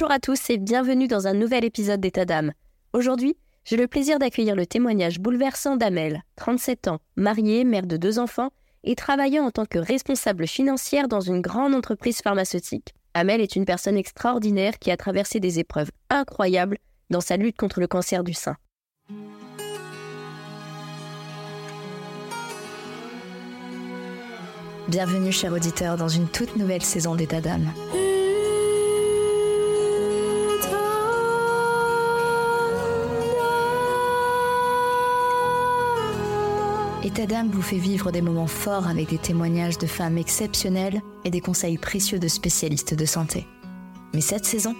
Bonjour à tous et bienvenue dans un nouvel épisode d'État d'âme. Aujourd'hui, j'ai le plaisir d'accueillir le témoignage bouleversant d'Amel, 37 ans, mariée, mère de deux enfants et travaillant en tant que responsable financière dans une grande entreprise pharmaceutique. Amel est une personne extraordinaire qui a traversé des épreuves incroyables dans sa lutte contre le cancer du sein. Bienvenue, chers auditeurs, dans une toute nouvelle saison d'État d'âme. État vous fait vivre des moments forts avec des témoignages de femmes exceptionnelles et des conseils précieux de spécialistes de santé. Mais cette saison,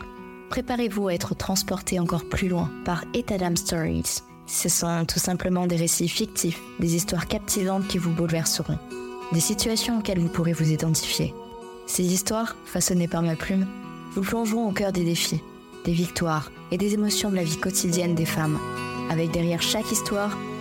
préparez-vous à être transporté encore plus loin par État d'âme Stories. Ce sont tout simplement des récits fictifs, des histoires captivantes qui vous bouleverseront, des situations auxquelles vous pourrez vous identifier. Ces histoires, façonnées par ma plume, vous plongeront au cœur des défis, des victoires et des émotions de la vie quotidienne des femmes, avec derrière chaque histoire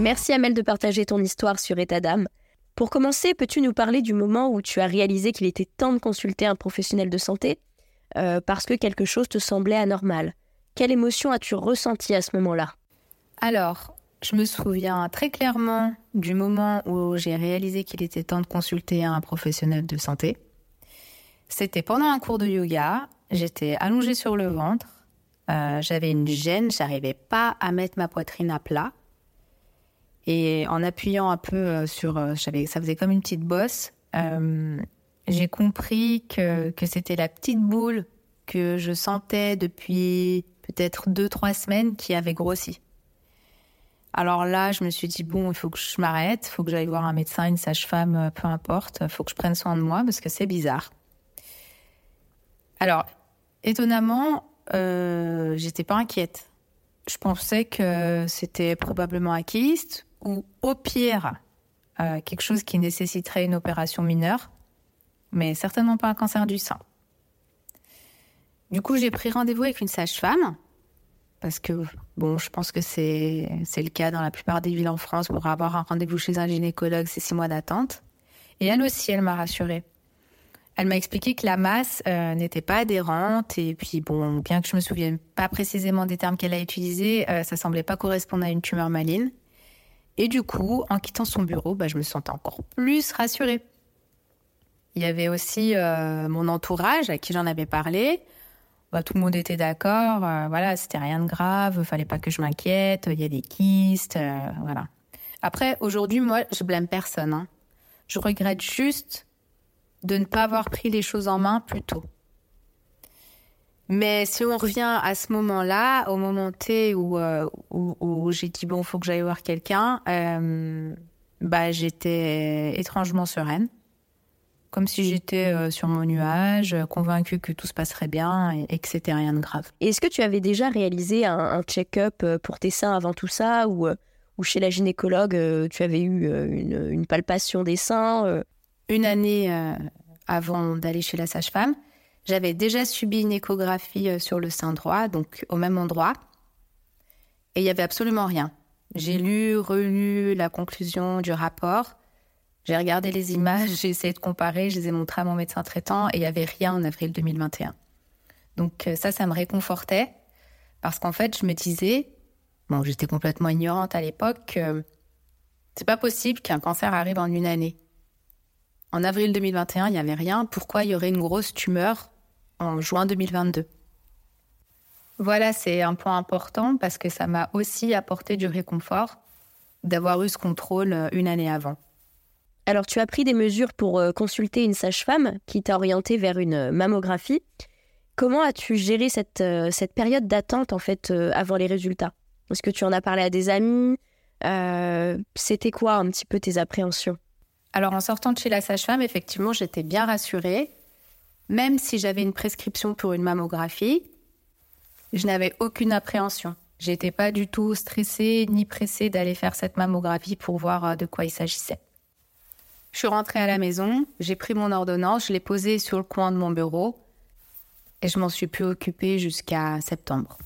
Merci Amel de partager ton histoire sur État d'âme. Pour commencer, peux-tu nous parler du moment où tu as réalisé qu'il était temps de consulter un professionnel de santé? Euh, parce que quelque chose te semblait anormal Quelle émotion as-tu ressenti à ce moment-là? Alors, je me souviens très clairement du moment où j'ai réalisé qu'il était temps de consulter un professionnel de santé. C'était pendant un cours de yoga. J'étais allongée sur le ventre. Euh, j'avais une gêne. J'arrivais pas à mettre ma poitrine à plat. Et en appuyant un peu euh, sur, euh, ça faisait comme une petite bosse, euh, j'ai compris que, que c'était la petite boule que je sentais depuis peut-être deux, trois semaines qui avait grossi. Alors là, je me suis dit, bon, il faut que je m'arrête, il faut que j'aille voir un médecin, une sage-femme, peu importe, il faut que je prenne soin de moi parce que c'est bizarre. Alors, étonnamment, euh, j'étais pas inquiète. Je pensais que c'était probablement un kyste ou au pire euh, quelque chose qui nécessiterait une opération mineure, mais certainement pas un cancer du sein. Du coup, j'ai pris rendez-vous avec une sage-femme parce que bon, je pense que c'est c'est le cas dans la plupart des villes en France. Pour avoir un rendez-vous chez un gynécologue, c'est six mois d'attente. Et elle aussi, elle m'a rassurée. Elle m'a expliqué que la masse euh, n'était pas adhérente et puis bon, bien que je me souvienne pas précisément des termes qu'elle a utilisés, euh, ça semblait pas correspondre à une tumeur maligne. Et du coup, en quittant son bureau, bah, je me sentais encore plus rassurée. Il y avait aussi euh, mon entourage à qui j'en avais parlé. Bah, tout le monde était d'accord. Euh, voilà, c'était rien de grave. Fallait pas que je m'inquiète. Il y a des kystes. Euh, voilà. Après, aujourd'hui, moi, je blâme personne. Hein. Je regrette juste de ne pas avoir pris les choses en main plus tôt. Mais si on revient à ce moment-là, au moment T où, euh, où, j'ai dit bon, faut que j'aille voir quelqu'un, euh, bah j'étais étrangement sereine, comme si j'étais euh, sur mon nuage, convaincue que tout se passerait bien et, que c'était rien de grave. Est-ce que tu avais déjà réalisé un, check-up pour tes seins avant tout ça, ou, ou chez la gynécologue, tu avais eu une, une palpation des seins Une année avant d'aller chez la sage-femme. J'avais déjà subi une échographie euh, sur le sein droit, donc au même endroit. Et il n'y avait absolument rien. J'ai lu, relu la conclusion du rapport. J'ai regardé les images, j'ai essayé de comparer, je les ai montrées à mon médecin traitant et il n'y avait rien en avril 2021. Donc euh, ça, ça me réconfortait parce qu'en fait, je me disais, bon, j'étais complètement ignorante à l'époque, que c'est pas possible qu'un cancer arrive en une année. En avril 2021, il n'y avait rien. Pourquoi il y aurait une grosse tumeur en juin 2022 Voilà, c'est un point important parce que ça m'a aussi apporté du réconfort d'avoir eu ce contrôle euh, une année avant. Alors, tu as pris des mesures pour euh, consulter une sage-femme qui t'a orienté vers une euh, mammographie. Comment as-tu géré cette, cette période d'attente, en fait, avant les résultats? Est-ce que tu en as parlé à des amis? C'était quoi un petit peu tes appréhensions? Alors, en sortant de chez la sage-femme, effectivement, j'étais bien rassurée. Même si j'avais une prescription pour une mammographie, je n'avais aucune appréhension. J'étais pas du tout stressée ni pressée d'aller faire cette mammographie pour voir de quoi il s'agissait. Je suis rentrée à la maison, j'ai pris mon ordonnance, je l'ai posée sur le coin de mon bureau et je m'en suis plus occupée jusqu'à septembre.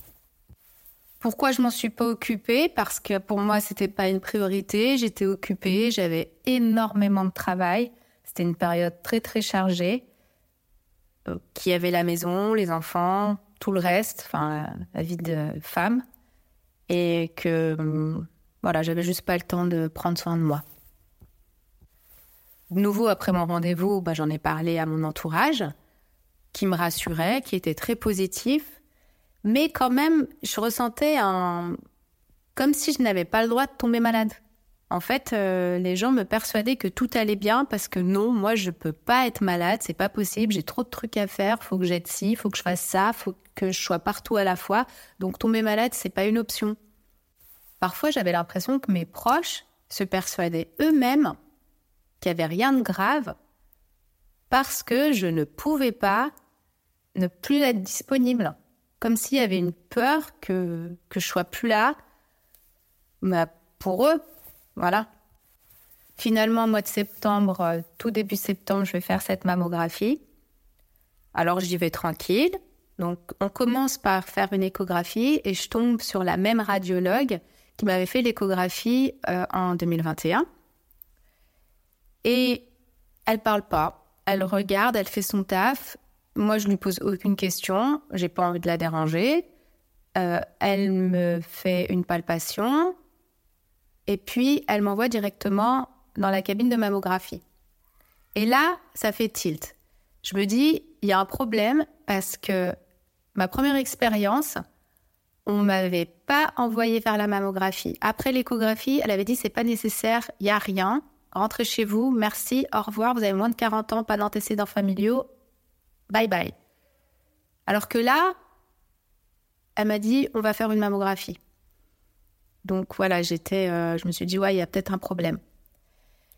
Pourquoi je m'en suis pas occupée? Parce que pour moi, c'était pas une priorité. J'étais occupée, j'avais énormément de travail. C'était une période très très chargée. Euh, qui avait la maison, les enfants, tout le reste, enfin la vie de femme, et que hum, voilà, j'avais juste pas le temps de prendre soin de moi. De nouveau, après mon rendez-vous, bah, j'en ai parlé à mon entourage, qui me rassurait, qui était très positif. Mais quand même, je ressentais un... comme si je n'avais pas le droit de tomber malade. En fait, euh, les gens me persuadaient que tout allait bien parce que non, moi, je peux pas être malade, c'est pas possible, j'ai trop de trucs à faire, faut que j'aide ci, faut que je fasse ça, faut que je sois partout à la fois. Donc tomber malade, c'est pas une option. Parfois, j'avais l'impression que mes proches se persuadaient eux-mêmes qu'il n'y avait rien de grave parce que je ne pouvais pas ne plus être disponible. Comme s'il y avait une peur que, que je sois plus là. Mais pour eux, voilà. Finalement, mois de septembre, euh, tout début septembre, je vais faire cette mammographie. Alors j'y vais tranquille. Donc on commence par faire une échographie et je tombe sur la même radiologue qui m'avait fait l'échographie euh, en 2021. Et elle parle pas. Elle regarde, elle fait son taf. Moi, je lui pose aucune question. J'ai pas envie de la déranger. Euh, elle me fait une palpation. Et puis, elle m'envoie directement dans la cabine de mammographie. Et là, ça fait tilt. Je me dis, il y a un problème parce que ma première expérience, on m'avait pas envoyé vers la mammographie. Après l'échographie, elle avait dit c'est pas nécessaire, il y a rien rentrez chez vous, merci, au revoir, vous avez moins de 40 ans, pas d'antécédents familiaux, bye bye. Alors que là, elle m'a dit, on va faire une mammographie. Donc voilà, j'étais, euh, je me suis dit, ouais, il y a peut-être un problème.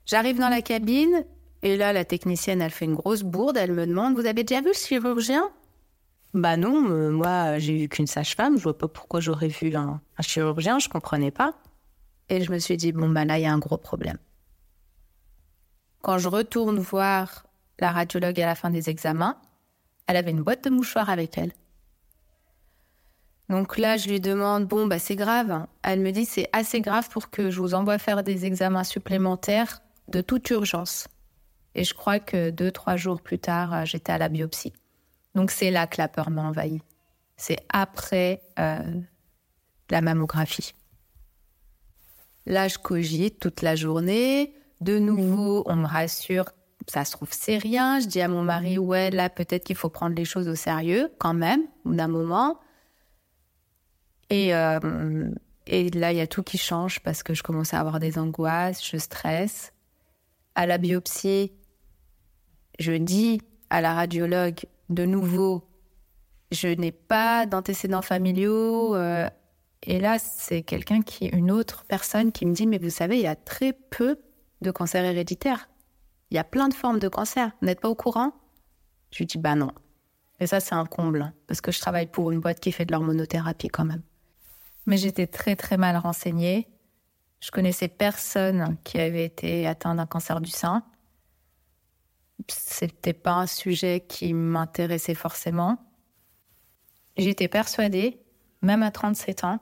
J'arrive dans la cabine, et là, la technicienne, elle fait une grosse bourde, elle me demande, vous avez déjà vu le chirurgien? Bah non, euh, moi, j'ai vu qu'une sage-femme, je vois pas pourquoi j'aurais vu un, un, chirurgien, je comprenais pas. Et je me suis dit, bon, bah là, il y a un gros problème. Quand je retourne voir la radiologue à la fin des examens, elle avait une boîte de mouchoirs avec elle. Donc là, je lui demande, bon, bah, c'est grave. Elle me dit, c'est assez grave pour que je vous envoie faire des examens supplémentaires de toute urgence. Et je crois que deux, trois jours plus tard, euh, j'étais à la biopsie. Donc c'est là que la peur m'a envahie. C'est après euh, la mammographie. Là, je cogite toute la journée. De nouveau, on me rassure, ça se trouve, c'est rien. Je dis à mon mari, ouais, là, peut-être qu'il faut prendre les choses au sérieux, quand même, d'un moment. Et, euh, et là, il y a tout qui change parce que je commence à avoir des angoisses, je stresse. À la biopsie, je dis à la radiologue, de nouveau, je n'ai pas d'antécédents familiaux. Euh, et là, c'est quelqu'un qui, une autre personne qui me dit, mais vous savez, il y a très peu de cancer héréditaire. Il y a plein de formes de cancer. Vous n'êtes pas au courant? Je lui dis, bah non. Et ça, c'est un comble, hein, parce que je travaille pour une boîte qui fait de l'hormonothérapie quand même. Mais j'étais très très mal renseignée. Je connaissais personne qui avait été atteint d'un cancer du sein. C'était pas un sujet qui m'intéressait forcément. J'étais persuadée, même à 37 ans,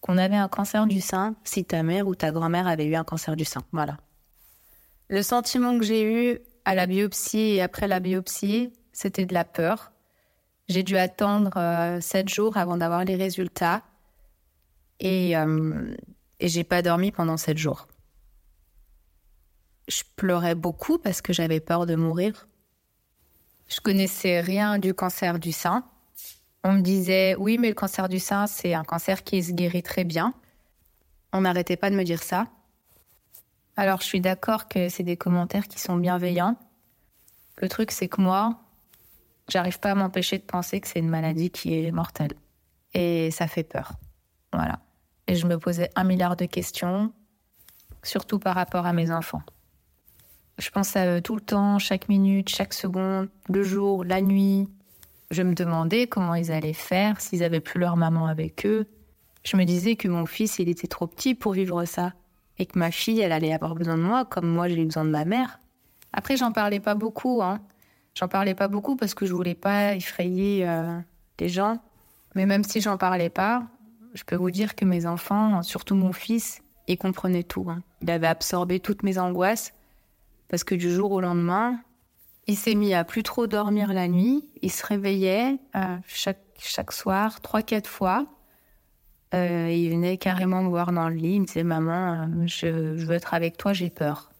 qu'on avait un cancer du sein si ta mère ou ta grand-mère avait eu un cancer du sein. Voilà. Le sentiment que j'ai eu à la biopsie et après la biopsie, c'était de la peur. J'ai dû attendre euh, sept jours avant d'avoir les résultats et, euh, et j'ai pas dormi pendant sept jours. Je pleurais beaucoup parce que j'avais peur de mourir. Je connaissais rien du cancer du sein. On me disait oui, mais le cancer du sein, c'est un cancer qui se guérit très bien. On n'arrêtait pas de me dire ça. Alors, je suis d'accord que c'est des commentaires qui sont bienveillants. Le truc, c'est que moi, j'arrive pas à m'empêcher de penser que c'est une maladie qui est mortelle. Et ça fait peur. Voilà. Et je me posais un milliard de questions, surtout par rapport à mes enfants. Je pense à eux tout le temps, chaque minute, chaque seconde, le jour, la nuit. Je me demandais comment ils allaient faire s'ils avaient plus leur maman avec eux. Je me disais que mon fils, il était trop petit pour vivre ça. Et que ma fille, elle allait avoir besoin de moi comme moi j'ai eu besoin de ma mère. Après, j'en parlais pas beaucoup. Hein. J'en parlais pas beaucoup parce que je voulais pas effrayer euh, les gens. Mais même si j'en parlais pas, je peux vous dire que mes enfants, surtout mon fils, il comprenait tout. Hein. Il avait absorbé toutes mes angoisses parce que du jour au lendemain, il s'est mis à plus trop dormir la nuit. Il se réveillait euh, chaque, chaque soir, trois, quatre fois. Euh, il venait carrément me voir dans le lit. Il me disait Maman, euh, je, veux être avec toi, j'ai peur.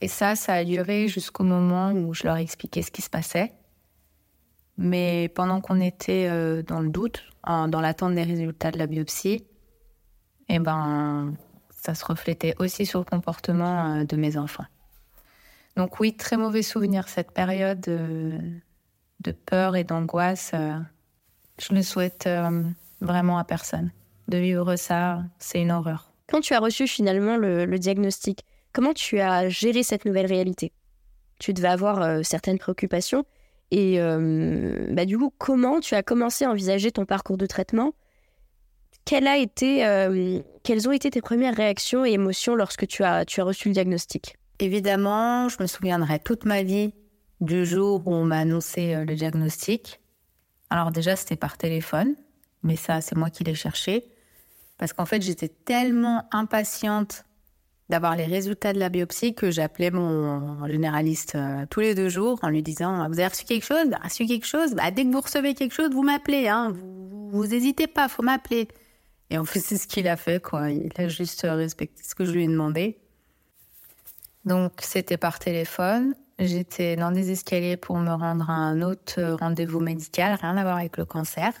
Et ça, ça a duré jusqu'au moment où je leur ai expliqué ce qui se passait. Mais pendant qu'on était euh, dans le doute, dans l'attente des résultats de la biopsie, eh ben, ça se reflétait aussi sur le comportement euh, de mes enfants. Donc oui, très mauvais souvenir cette période de peur et d'angoisse. je ne souhaite vraiment à personne. De vivre ça, c'est une horreur. Quand tu as reçu finalement le diagnostic, comment tu as géré cette nouvelle réalité? Tu devais avoir certaines préoccupations et euh, bah, du coup, comment tu as commencé à envisager ton parcours de traitement? A été, euh, Quelles ont été tes premières réactions et émotions lorsque tu as, tu as reçu le diagnostic? Évidemment, je me souviendrai toute ma vie du jour où on m'a annoncé euh, le diagnostic. Alors déjà, c'était par téléphone, mais ça, c'est moi qui l'ai cherché. Parce qu'en fait, j'étais tellement impatiente d'avoir les résultats de la biopsie que j'appelais mon généraliste euh, tous les deux jours en lui disant vous avez reçu quelque chose? Reçu quelque chose? Bah, dès que vous recevez quelque chose vous m'appelez hein. Vous, vous hésitez pas faut m'appeler et en fait c'est ce qu'il a fait quoi. Il a juste respecté ce que je lui ai demandé. Donc c'était par téléphone. J'étais dans des escaliers pour me rendre à un autre rendez-vous médical. Rien à voir avec le cancer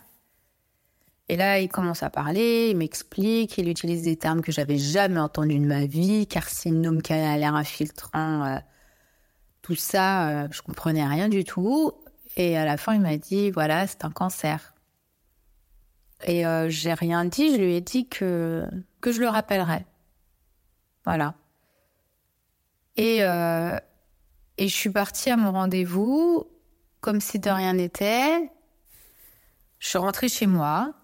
et là, il commence à parler, il m'explique, il utilise des termes que j'avais jamais entendus de ma vie, carcinome, l'air infiltrant, euh, tout ça, euh, je comprenais rien du tout. Et à la fin, il m'a dit, voilà, c'est un cancer. Et euh, j'ai rien dit, je lui ai dit que, que je le rappellerai. Voilà. Et, et je suis partie à mon rendez-vous comme si de rien n'était. Je suis rentrée chez moi.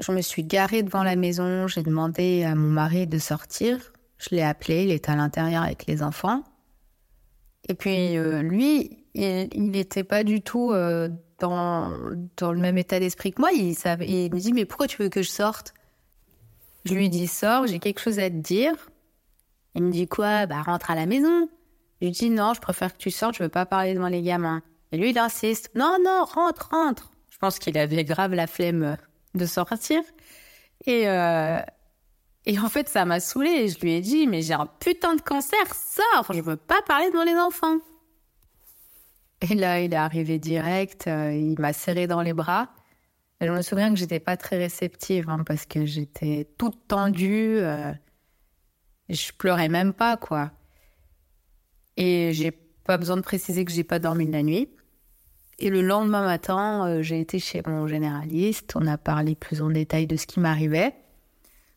Je me suis garée devant la maison, j'ai demandé à mon mari de sortir. Je l'ai appelé, il était à l'intérieur avec les enfants. Et puis euh, lui, il n'était pas du tout euh, dans, dans le même état d'esprit que moi. Il, savait, il me dit mais pourquoi tu veux que je sorte? Je lui dis sors, j'ai quelque chose à te dire. Il me dit quoi? Bah rentre à la maison. Je lui dis non, je préfère que tu sortes, je veux pas parler devant les gamins. Et lui il insiste non non rentre rentre. Je pense qu'il avait grave la flemme de sortir. Et, euh, et en fait, ça m'a saoulée. Je lui ai dit, mais j'ai un putain de cancer, sors, je veux pas parler devant les enfants. Et là, il est arrivé direct, euh, il m'a serré dans les bras. Et je me souviens que j'étais pas très réceptive hein, parce que j'étais toute tendue. Euh, je pleurais même pas, quoi. Et j'ai pas besoin de préciser que j'ai pas dormi la nuit. Et le lendemain matin, euh, j'ai été chez mon généraliste. On a parlé plus en détail de ce qui m'arrivait.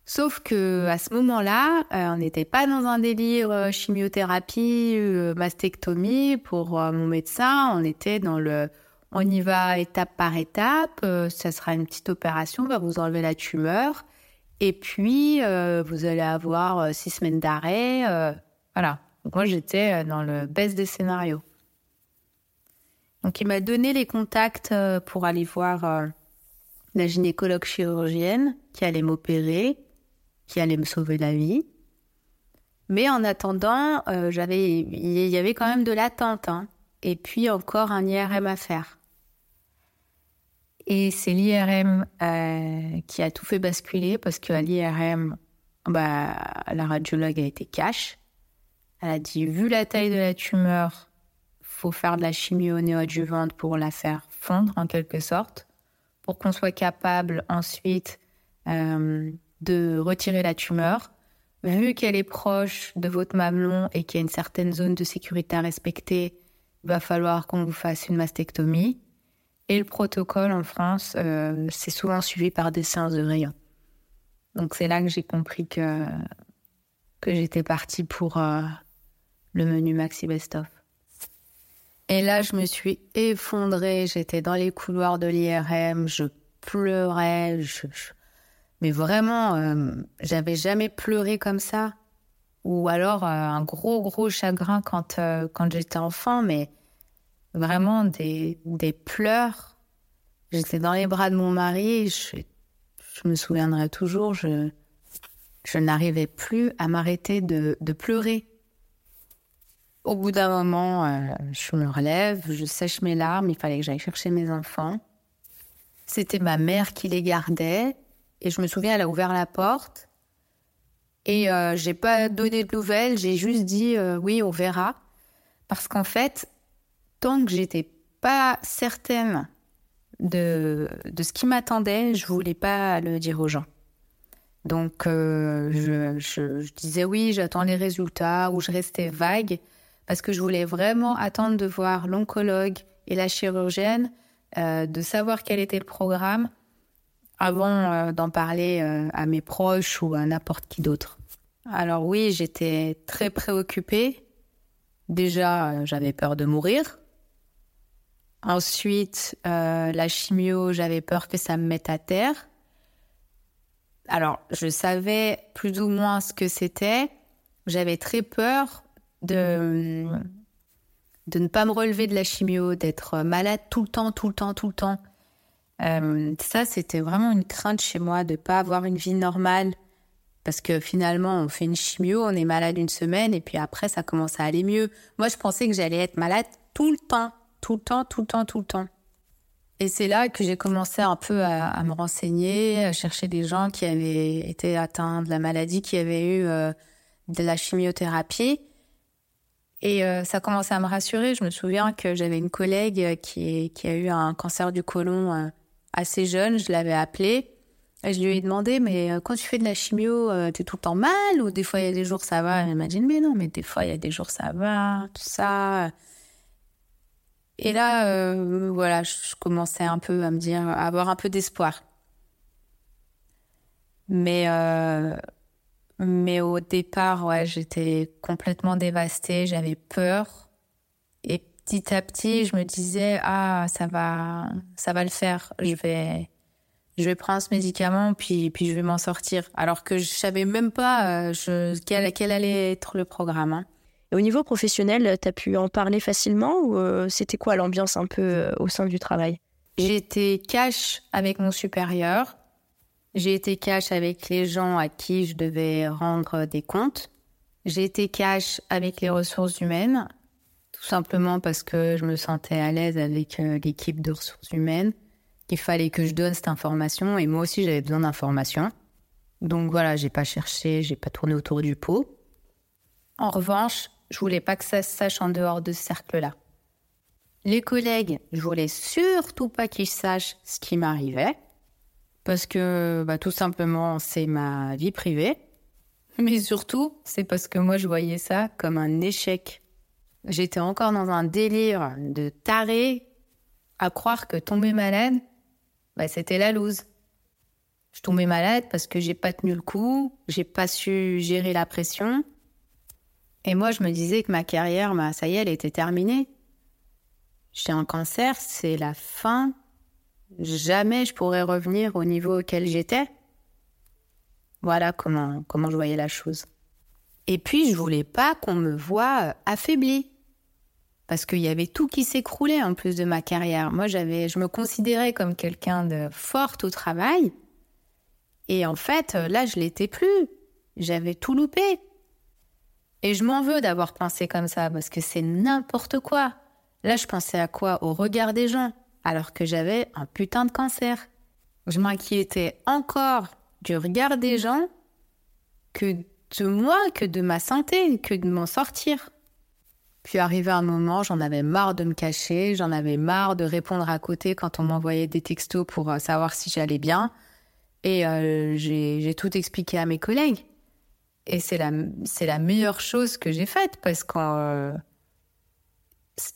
Sauf que à ce moment-là, euh, on n'était pas dans un délire euh, chimiothérapie, mastectomie pour mon médecin. On était dans le, on y va étape par étape. ça sera une petite opération, on va vous enlever la tumeur, et puis vous allez avoir six semaines d'arrêt. voilà. Donc moi, j'étais dans le best des scénarios. Donc il m'a donné les contacts euh, pour aller voir euh, la gynécologue chirurgienne qui allait m'opérer, qui allait me sauver la vie. Mais en attendant, euh, j'avais, il y avait quand même de l'attente, hein. et puis encore un IRM à faire. Et c'est l'IRM qui a tout fait basculer parce qu'à l'IRM, bah, la radiologue a été cash. Elle a dit, vu la taille de la tumeur, faut faire de la chimio néoadjuvante pour la faire fondre en quelque sorte, pour qu'on soit capable ensuite euh, de retirer la tumeur. vu qu'elle est proche de votre mamelon et qu'il y a une certaine zone de sécurité à respecter, il va falloir qu'on vous fasse une mastectomie. Et le protocole en France, euh, c'est souvent suivi par des séances de rayon. Donc c'est là que j'ai compris que, que j'étais partie pour euh, le menu Maxi Best of. Et là, je me suis effondrée. J'étais dans les couloirs de l'IRM, je pleurais. Mais vraiment, euh, j'avais jamais pleuré comme ça. Ou alors un gros, gros chagrin quand, quand j'étais enfant, mais vraiment des, des pleurs. J'étais dans les bras de mon mari, je, je me souviendrai toujours, je, je n'arrivais plus à m'arrêter de, de, pleurer. Au bout d'un moment, euh, je me relève, je sèche mes larmes, il fallait que j'aille chercher mes enfants. C'était ma mère qui les gardait, et je me souviens, elle a ouvert la porte, et euh, j'ai pas donné de nouvelles, j'ai juste dit euh, oui, on verra. Parce qu'en fait, tant que j'étais pas certaine de, de ce qui m'attendait, je voulais pas le dire aux gens. Donc, euh, je, je, disais oui, j'attends les résultats, ou je restais vague, parce que je voulais vraiment attendre de voir l'oncologue et la chirurgienne, euh, de savoir quel était le programme, avant euh, d'en parler à mes proches ou à n'importe qui d'autre. Alors oui, j'étais très préoccupée. Déjà, j'avais peur de mourir. Ensuite, euh, la chimio, j'avais peur que ça me mette à terre. Alors, je savais plus ou moins ce que c'était. J'avais très peur de, de ne pas me relever de la chimio, d'être malade tout le temps, tout le temps, tout le temps. Euh, ça, c'était vraiment une crainte chez moi de ne pas avoir une vie normale. Parce que finalement, on fait une chimio, on est malade une semaine et puis après, ça commence à aller mieux. Moi, je pensais que j'allais être malade tout le temps tout le temps, tout le temps, tout le temps. Et c'est là que j'ai commencé un peu à, me renseigner, à chercher des gens qui avaient été atteints de la maladie, qui avaient eu euh, de la chimiothérapie. Et euh, ça commençait à me rassurer. Je me souviens que j'avais une collègue qui, qui, a eu un cancer du côlon euh, assez jeune. Je l'avais appelée. Et je lui ai demandé, mais quand tu fais de la chimio, t'es tout le temps mal ou des fois il y a des jours ça va? Elle m'a dit, mais non, mais des fois il y a des jours ça va, tout ça. Et là, euh, voilà, je commençais un peu à me dire, à avoir un peu d'espoir. Mais, euh, mais au départ, ouais, j'étais complètement dévastée, j'avais peur. Et petit à petit, je me disais, ah, ça va, ça va le faire. Je vais, je vais prendre ce médicament, puis, puis je vais m'en sortir. Alors que je savais même pas euh, je, quel, quel, allait être le programme. Hein au niveau professionnel, tu as pu en parler facilement ou euh, c'était quoi l'ambiance un peu euh, au sein du travail? J'étais cash avec mon supérieur. J'ai été cash avec les gens à qui je devais rendre des comptes. J'ai été cash avec les ressources humaines, tout simplement parce que je me sentais à l'aise avec euh, l'équipe de ressources humaines, qu'il fallait que je donne cette information et moi aussi j'avais besoin d'informations. Donc voilà, j'ai pas cherché, j'ai pas tourné autour du pot. En revanche, je voulais pas que ça se sache en dehors de ce cercle-là. Les collègues, je voulais surtout pas qu'ils sachent ce qui m'arrivait, parce que bah, tout simplement c'est ma vie privée, mais surtout c'est parce que moi je voyais ça comme un échec. J'étais encore dans un délire de taré à croire que tomber malade, bah, c'était la loose. Je tombais malade parce que j'ai pas tenu le coup, j'ai pas su gérer la pression, et moi, je me disais que ma carrière, bah, ça y est, elle était terminée. J'ai un cancer, c'est la fin. Jamais je pourrais revenir au niveau auquel j'étais. Voilà comment, comment je voyais la chose. Et puis, je voulais pas qu'on me voie affaiblie. Parce qu'il y avait tout qui s'écroulait en plus de ma carrière. Moi, j'avais, je me considérais comme quelqu'un de forte au travail. Et en fait, là, je l'étais plus. J'avais tout loupé. Et je m'en veux d'avoir pensé comme ça, parce que c'est n'importe quoi. Là, je pensais à quoi? Au regard des gens, alors que j'avais un putain de cancer. Je m'inquiétais encore du regard des gens que de moi, que de ma santé, que de m'en sortir. Puis arrivé un moment, j'en avais marre de me cacher, j'en avais marre de répondre à côté quand on m'envoyait des textos pour euh, savoir si j'allais bien. Et euh, j'ai tout expliqué à mes collègues. Et c'est la, meilleure chose que j'ai faite parce qu'ils euh,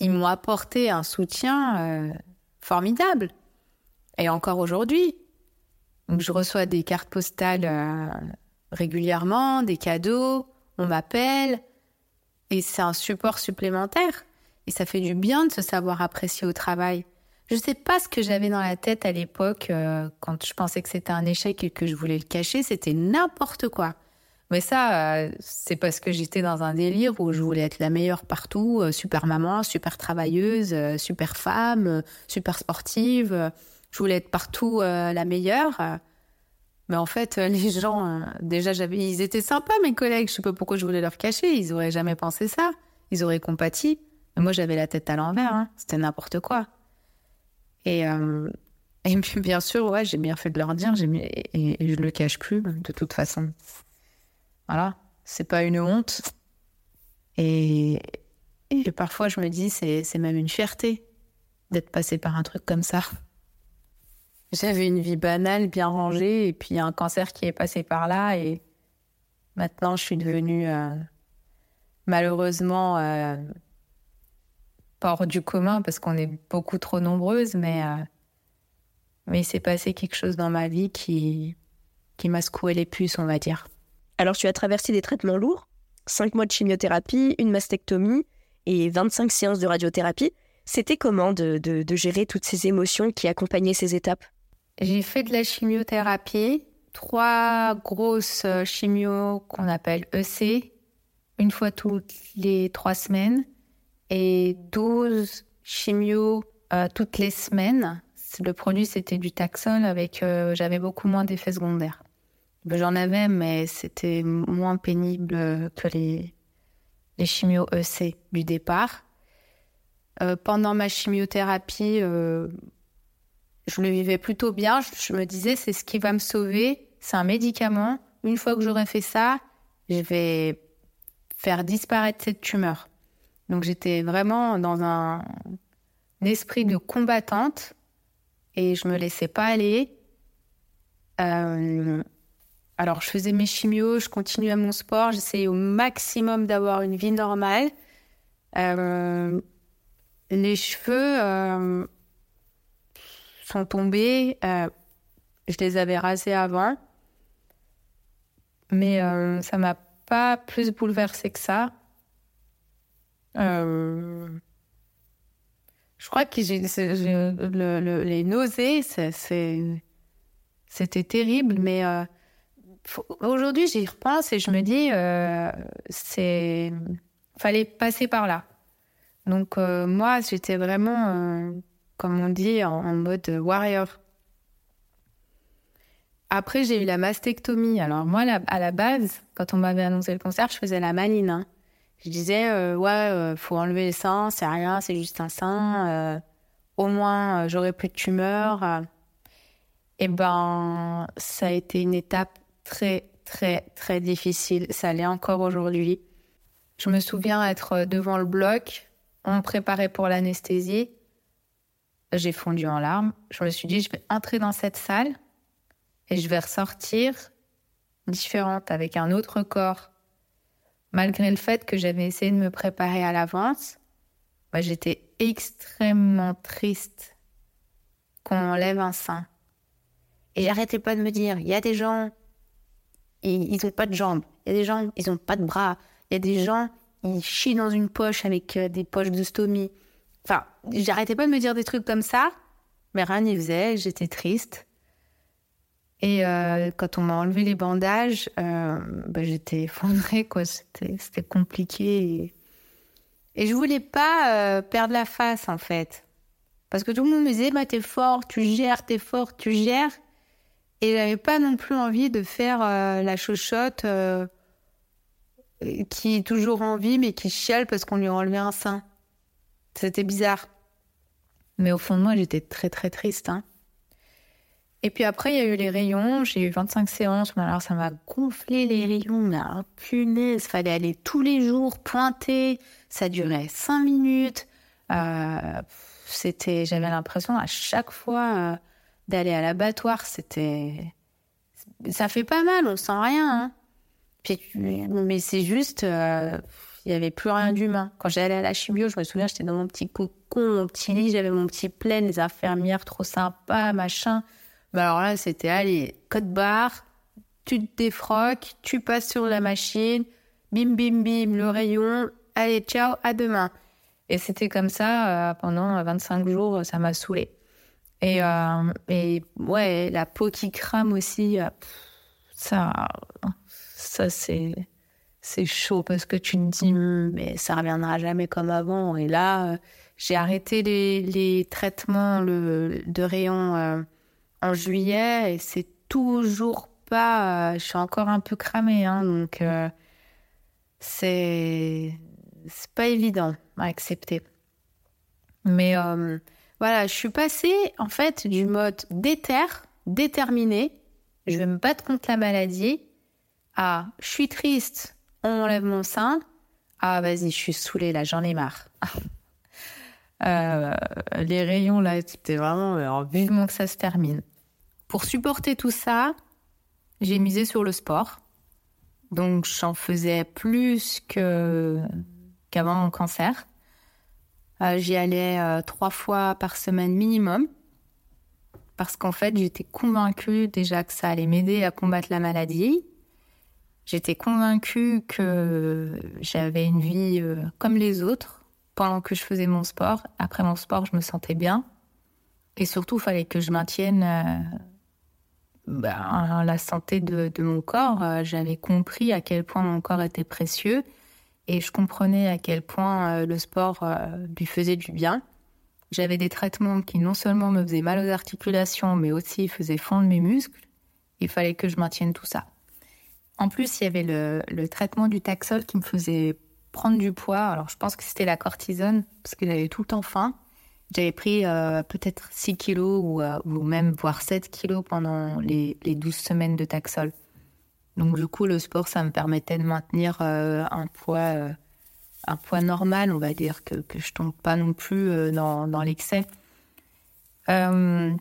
m'ont apporté un soutien formidable. Et encore aujourd'hui. Donc, je reçois des cartes postales euh, régulièrement, des cadeaux, on m'appelle. Et c'est un support supplémentaire. Et ça fait du bien de se savoir apprécier au travail. Je ne sais pas ce que j'avais dans la tête à l'époque quand je pensais que c'était un échec et que je voulais le cacher. C'était n'importe quoi. Mais ça, euh, c'est parce que j'étais dans un délire où je voulais être la meilleure partout, euh, super maman, super travailleuse, euh, super femme, super sportive. je voulais être partout la meilleure. Mais en fait, les gens, déjà, j'avais, ils étaient sympas, mes collègues. Je sais pas pourquoi je voulais leur cacher. Ils auraient jamais pensé ça. Ils auraient compati. Moi, j'avais la tête à l'envers. Hein. C'était n'importe quoi. Et, bien sûr, j'ai bien fait de leur dire. Et, et je le cache plus, de toute façon. Voilà, c'est pas une honte. Et, parfois, je me dis, c'est, même une fierté d'être passé par un truc comme ça. J'avais une vie banale, bien rangée, et puis un cancer qui est passé par là, et maintenant, je suis devenue euh, malheureusement euh, pas hors du commun parce qu'on est beaucoup trop nombreuses, mais, euh, mais il s'est passé quelque chose dans ma vie qui, qui m'a secoué les puces, on va dire. Alors tu as traversé des traitements lourds, 5 mois de chimiothérapie, une mastectomie et 25 séances de radiothérapie. C'était comment de, gérer toutes ces émotions qui accompagnaient ces étapes? J'ai fait de la chimiothérapie, trois grosses euh, chimios qu'on appelle EC, une fois toutes les trois semaines, et 12 chimios euh, toutes les semaines. Le produit, c'était du Taxol avec, euh, j'avais beaucoup moins d'effets secondaires. Ben, j'en avais, mais c'était moins pénible que les, les chimio EC du départ. Euh, pendant ma chimiothérapie, euh, je le vivais plutôt bien. Je, me disais, c'est ce qui va me sauver. C'est un médicament. Une fois que j'aurai fait ça, je vais faire disparaître cette tumeur. Donc j'étais vraiment dans un, esprit de combattante et je me laissais pas aller. Euh, alors, je faisais mes chimios, je continuais mon sport, j'essayais au maximum d'avoir une vie normale. Euh, les cheveux euh, sont tombés. Euh, je les avais rasés avant. Mais ça m'a pas plus bouleversé que ça. je crois que j'ai, les nausées, c'était terrible, mais Aujourd'hui, j'y repense et je me dis, euh, c'est fallait passer par là. Donc euh, moi, j'étais vraiment, euh, comme on dit, en, mode warrior. Après, j'ai eu la mastectomie. Alors moi, à la base, quand on m'avait annoncé le cancer, je faisais la maline. Hein. Je disais, ouais, faut enlever les seins, c'est rien, c'est juste un sein. au moins, j'aurai plus de tumeurs. Et ben, ça a été une étape très, très, très difficile. Ça l'est encore aujourd'hui. Je me souviens être devant le bloc, on me préparait pour l'anesthésie. J'ai fondu en larmes. Je me suis dit, je vais entrer dans cette salle et je vais ressortir différente, avec un autre corps. Malgré le fait que j'avais essayé de me préparer à l'avance, bah, j'étais extrêmement triste qu'on enlève un sein. Et j'arrêtais pas de me dire, il y a des gens ils n'ont pas de jambes. Il y a des gens, ils n'ont pas de bras. Il y a des gens, ils chient dans une poche avec euh, des poches de stomie. Enfin, j'arrêtais pas de me dire des trucs comme ça, mais rien n'y faisait. J'étais triste. Et euh, quand on m'a enlevé les bandages, euh, bah, j'étais effondrée, quoi. C'était compliqué. Et... et, je voulais pas perdre la face, en fait. Parce que tout le monde me disait, bah, t'es fort, tu gères, t'es fort, tu gères. Et j'avais pas non plus envie de faire euh, la chochotte euh, qui est toujours en vie mais qui chiale parce qu'on lui a enlevé un sein. C'était bizarre. Mais au fond de moi, j'étais très très triste. Hein. Et puis après, il y a eu les rayons. J'ai eu 25 séances. alors, ça m'a gonflé les rayons. Mais alors, punaise, fallait aller tous les jours pointer. Ça durait 5 minutes. Euh, c'était, j'avais l'impression à chaque fois d'aller à l'abattoir, c'était. Ça fait pas mal, on sent rien. Hein. Puis, mais c'est juste, euh, il y avait plus rien d'humain. Quand j'allais à la chimio, je me souviens, j'étais dans mon petit cocon, mon petit lit, j'avais mon petit plein, les infirmières trop sympas, machin. Mais alors là, c'était, allez, code barre, tu te défroques, tu passes sur la machine, bim, bim, bim, le rayon, allez, ciao, à demain. Et c'était comme ça euh, pendant 25 jours, ça m'a saoulé. Et, euh, et, ouais, la peau qui crame aussi, euh, ça, ça c'est, c'est chaud parce que tu te dis, hmm, mais ça reviendra jamais comme avant. Et là, j'ai arrêté les, les traitements le, de rayon en juillet et c'est toujours pas. je suis encore un peu cramée, hein, donc c'est c'est pas évident à accepter. Mais euh, voilà, je suis passée en fait du mode déter, déterminé, je vais me battre contre la maladie, à je suis triste, on enlève mon sein, ah vas-y, je suis saoulée là, j'en ai marre. Euh, les rayons là, c'était vraiment alors, vivement que ça se termine. Pour supporter tout ça, j'ai misé sur le sport. Donc j'en faisais plus que qu'avant mon cancer. Euh, j'y allais euh, trois fois par semaine minimum parce qu'en fait j'étais convaincue déjà que ça allait m'aider à combattre la maladie. J'étais convaincue que j'avais une vie euh, comme les autres pendant que je faisais mon sport. Après mon sport, je me sentais bien. Et surtout, il fallait que je maintienne ben, la santé de, mon corps, j'avais compris à quel point mon corps était précieux et je comprenais à quel point euh, le sport euh, lui faisait du bien. J'avais des traitements qui non seulement me faisaient mal aux articulations, mais aussi faisaient fondre mes muscles. Il fallait que je maintienne tout ça. En plus, il y avait le, traitement du Taxol qui me faisait prendre du poids. Alors, je pense que c'était la cortisone, parce que j'avais tout le temps faim. J'avais pris euh, peut-être 6 kilos ou, ou, même voire 7 kilos pendant les, les 12 semaines de Taxol. Donc du coup, le sport, ça me permettait de maintenir euh, un poids un poids normal, on va dire, que, que je tombe pas non plus dans, dans l'excès. donc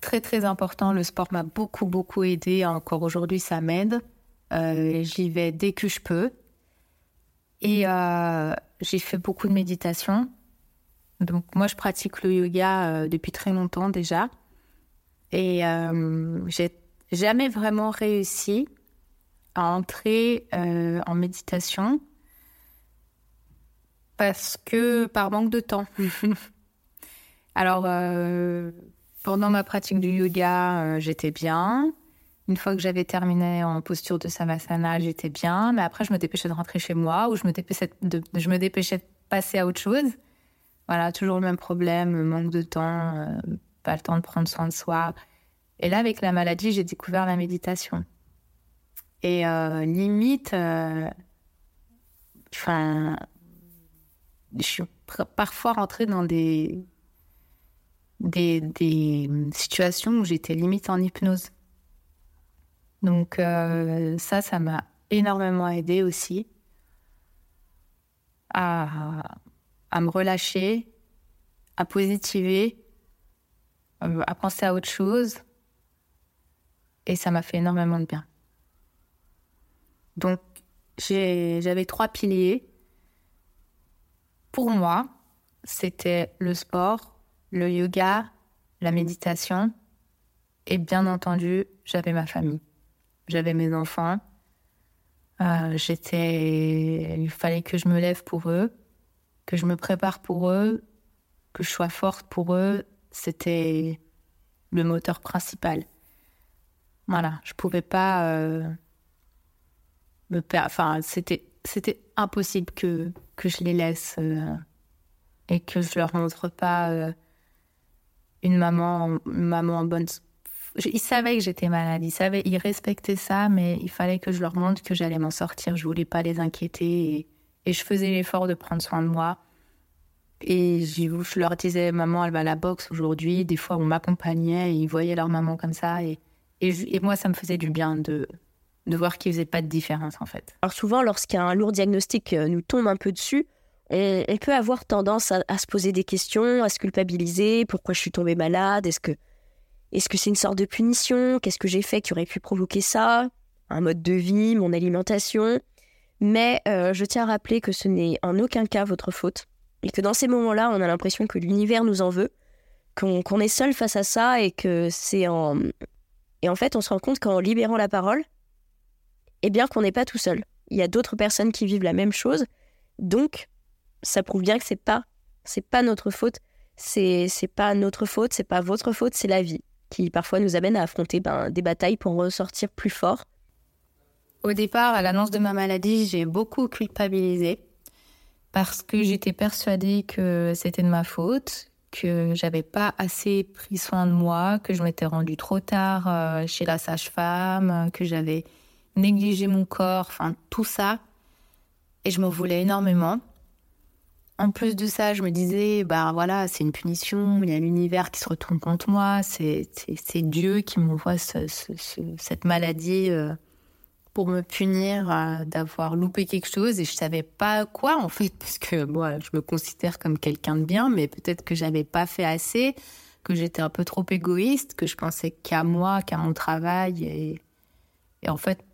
très très important, le sport m'a beaucoup beaucoup aidé. Encore aujourd'hui, ça m'aide. J'y vais dès que je peux. Et j'ai fait beaucoup de méditation. Donc moi, je pratique le yoga euh, depuis très longtemps déjà. Et euh, j'ai jamais vraiment réussi à entrer euh, en méditation parce que par manque de temps. Alors, pendant ma pratique du yoga, j'étais bien. Une fois que j'avais terminé en posture de savasana, j'étais bien. Mais après, je me dépêchais de rentrer chez moi ou je me dépêchais de, je me dépêchais de passer à autre chose. Voilà, toujours le même problème, manque de temps, euh, pas le temps de prendre soin de soi. Et là, avec la maladie, j'ai découvert la méditation. Et euh, limite, euh, enfin, je suis parfois rentrée dans des, des, des situations où j'étais limite en hypnose. Donc ça, ça m'a énormément aidé aussi à à me relâcher, à positiver, euh, à penser à autre chose. Et ça m'a fait énormément de bien. Donc, j'avais trois piliers. Pour moi, c'était le sport, le yoga, la méditation. Et bien entendu, j'avais ma famille. J'avais mes enfants. Euh, j'étais, il fallait que je me lève pour eux que je me prépare pour eux, que je sois forte pour eux, c'était le moteur principal. Voilà, je pouvais pas euh, me perdre. Enfin, c'était c'était impossible que que je les laisse euh, et que je leur montre pas euh, une maman maman en bonne. Ils savaient que j'étais malade, ils savaient, ils respectaient ça, mais il fallait que je leur montre que j'allais m'en sortir. Je voulais pas les inquiéter et je faisais l'effort de prendre soin de moi. Et je leur disais, maman, elle va à la boxe aujourd'hui. Des fois, on m'accompagnait et ils voyaient leur maman comme ça. Et, moi, ça me faisait du bien de, de voir qu'ils faisaient pas de différence, en fait. Alors souvent, lorsqu'un lourd diagnostic euh, nous tombe un peu dessus, on, peut avoir tendance à, se poser des questions, à se culpabiliser. Pourquoi je suis tombée malade? Est-ce que est-ce que c'est une sorte de punition? Qu'est-ce que j'ai fait qui aurait pu provoquer ça? Un mode de vie, mon alimentation. Mais euh, je tiens à rappeler que ce n'est en aucun cas votre faute. Et que dans ces moments-là, on a l'impression que l'univers nous en veut, qu'on est seul face à ça et que c'est en. Et en fait, on se rend compte qu'en libérant la parole, eh bien qu'on n'est pas tout seul. Il y a d'autres personnes qui vivent la même chose. Donc, ça prouve bien que c'est pas c'est pas notre faute. C'est c'est pas notre faute, c'est pas votre faute, c'est la vie qui parfois nous amène à affronter ben, des batailles pour ressortir plus fort. Au départ, à l'annonce de ma maladie, j'ai beaucoup culpabilisé parce que j'étais persuadée que c'était de ma faute, que j'avais pas assez pris soin de moi, que je m'étais rendue trop tard euh, chez la sage-femme, que j'avais négligé mon corps, enfin tout ça. Et je me voulais énormément. En plus de ça, je me disais, bah voilà, c'est une punition, il y a l'univers qui se retourne contre moi, c'est Dieu qui m'envoie cette maladie euh, pour me punir euh, d'avoir loupé quelque chose et je savais pas quoi en fait, parce que moi, je me considère comme quelqu'un de bien, mais peut-être que j'avais pas fait assez, que j'étais un peu trop égoïste, que je pensais qu'à moi, qu'à mon travail et, en fait,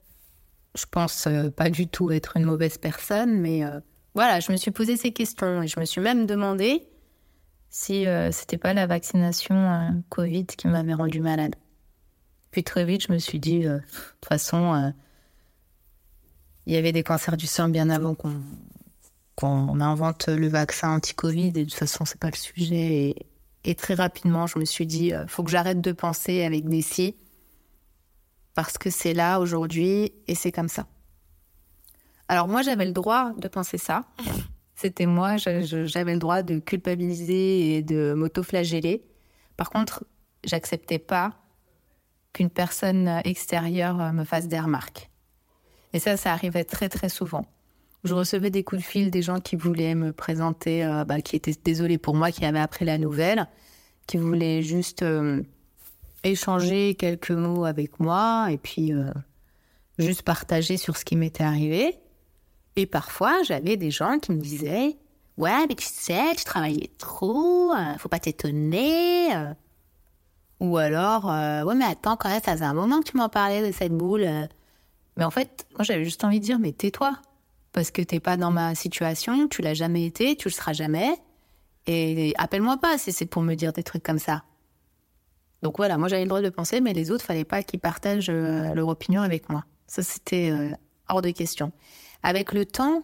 je pense euh, pas du tout être une mauvaise personne, mais voilà, je me suis posé ces questions et je me suis même demandé si euh, c'était pas la vaccination euh, Covid qui m'avait rendu malade. Puis très vite, je me suis dit, euh, de toute façon, il y avait des cancers du sang bien avant qu'on invente le vaccin anti-Covid et de toute façon, c'est pas le sujet. Et, très rapidement, je me suis dit, faut que j'arrête de penser avec des si parce que c'est là aujourd'hui et c'est comme ça. Alors moi, j'avais le droit de penser ça. C'était moi, j'avais le droit de culpabiliser et de m'auto-flageller. Par contre, j'acceptais pas qu'une personne extérieure me fasse des remarques. Et ça, ça arrivait très très souvent. Je recevais des coups de fil des gens qui voulaient me présenter, euh, bah, qui étaient désolés pour moi, qui avaient appris la nouvelle, qui voulaient juste euh, échanger quelques mots avec moi et puis euh, juste partager sur ce qui m'était arrivé. Et parfois, j'avais des gens qui me disaient Ouais, mais tu sais, tu travaillais trop, faut pas t'étonner. Ou alors, ouais, mais attends, quand même, ça faisait un moment que tu m'en parlais de cette boule. Mais en fait, moi, j'avais juste envie de dire Mais tais-toi. Parce que t'es pas dans ma situation, tu l'as jamais été, tu le seras jamais. Et appelle-moi pas si c'est pour me dire des trucs comme ça. Donc voilà, moi j'avais le droit de penser, mais les autres, fallait pas qu'ils partagent leur opinion avec moi. Ça, c'était hors de question. Avec le temps,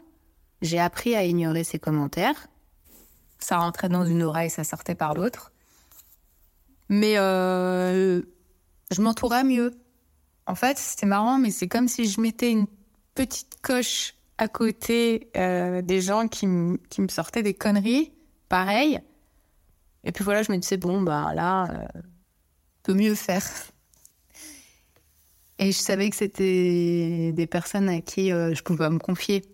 j'ai appris à ignorer ces commentaires. Ça rentrait dans une oreille, ça sortait par l'autre. Mais euh, je m'entourais mieux. En fait, c'était marrant, mais c'est comme si je mettais une petite coche à côté euh, des gens qui, qui, me sortaient des conneries, pareil. Et puis voilà, je me disais, bon, bah là, euh, peut mieux faire. Et je savais que c'était des personnes à qui euh, je pouvais me confier.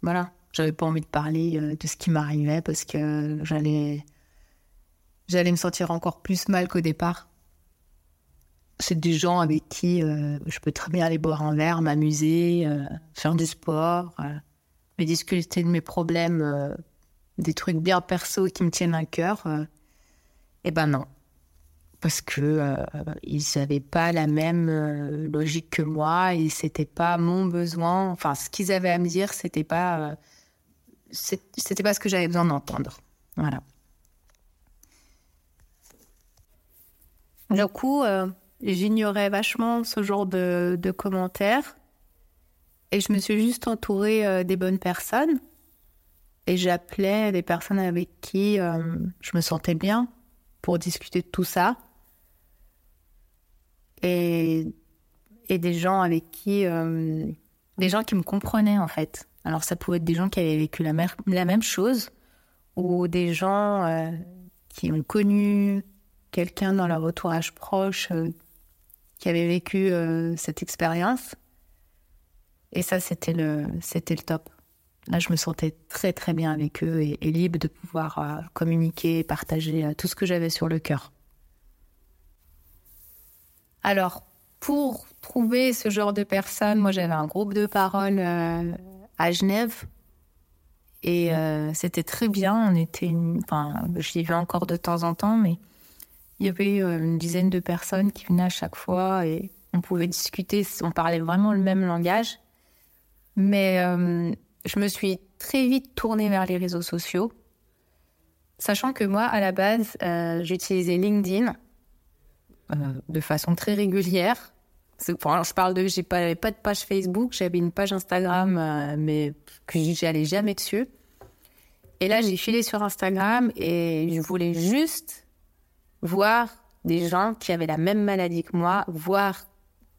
Voilà. J'avais pas envie de parler euh, de ce qui m'arrivait parce que j'allais, j'allais me sentir encore plus mal qu'au départ. C'est des gens avec qui euh, je peux très bien aller boire un verre, m'amuser, faire du sport, me discuter de mes problèmes, des trucs bien perso qui me tiennent à cœur. Eh ben non, parce que euh, ils n'avaient pas la même euh, logique que moi et c'était pas mon besoin. Enfin, ce qu'ils avaient à me dire, c'était pas, euh, c'était pas ce que j'avais besoin d'entendre. Voilà. Du coup, j'ignorais vachement ce genre de, commentaires et je me suis juste entourée des bonnes personnes et j'appelais des personnes avec qui je me sentais bien pour discuter de tout ça et, et des gens avec qui. Euh, des gens qui me comprenaient en fait. Alors ça pouvait être des gens qui avaient vécu la, la même chose ou des gens euh, qui ont connu quelqu'un dans leur entourage proche euh, qui avait vécu cette expérience. Et ça, c'était le, c'était le top. Là, je me sentais très très bien avec eux et, libre de pouvoir communiquer, partager tout ce que j'avais sur le cœur. Alors, pour trouver ce genre de personnes, moi j'avais un groupe de parole euh, à Genève et euh, c'était très bien. On était, enfin, j'y vais encore de temps en temps, mais il y avait euh, une dizaine de personnes qui venaient à chaque fois et on pouvait discuter, on parlait vraiment le même langage. Mais euh, je me suis très vite tournée vers les réseaux sociaux, sachant que moi, à la base, euh, j'utilisais LinkedIn de façon très régulière. je parle de, j'ai pas, pas de page Facebook, j'avais une page Instagram, mais que j'allais jamais dessus. Et là, j'ai filé sur Instagram et je voulais juste voir des gens qui avaient la même maladie que moi, voir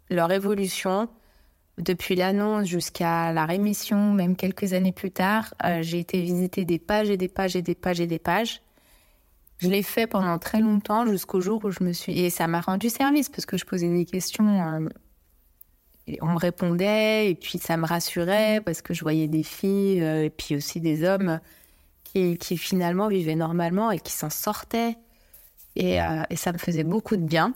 leur évolution depuis l'annonce jusqu'à la rémission, même quelques années plus tard. Euh, j'ai été visiter des pages et des pages et des pages et des pages. Je l'ai fait pendant très longtemps jusqu'au jour où je me suis... Et ça m'a rendu service parce que je posais des questions. Euh, et on me répondait et puis ça me rassurait parce que je voyais des filles euh, et puis aussi des hommes qui, finalement vivaient normalement et qui s'en sortaient. Et, euh, et, ça me faisait beaucoup de bien.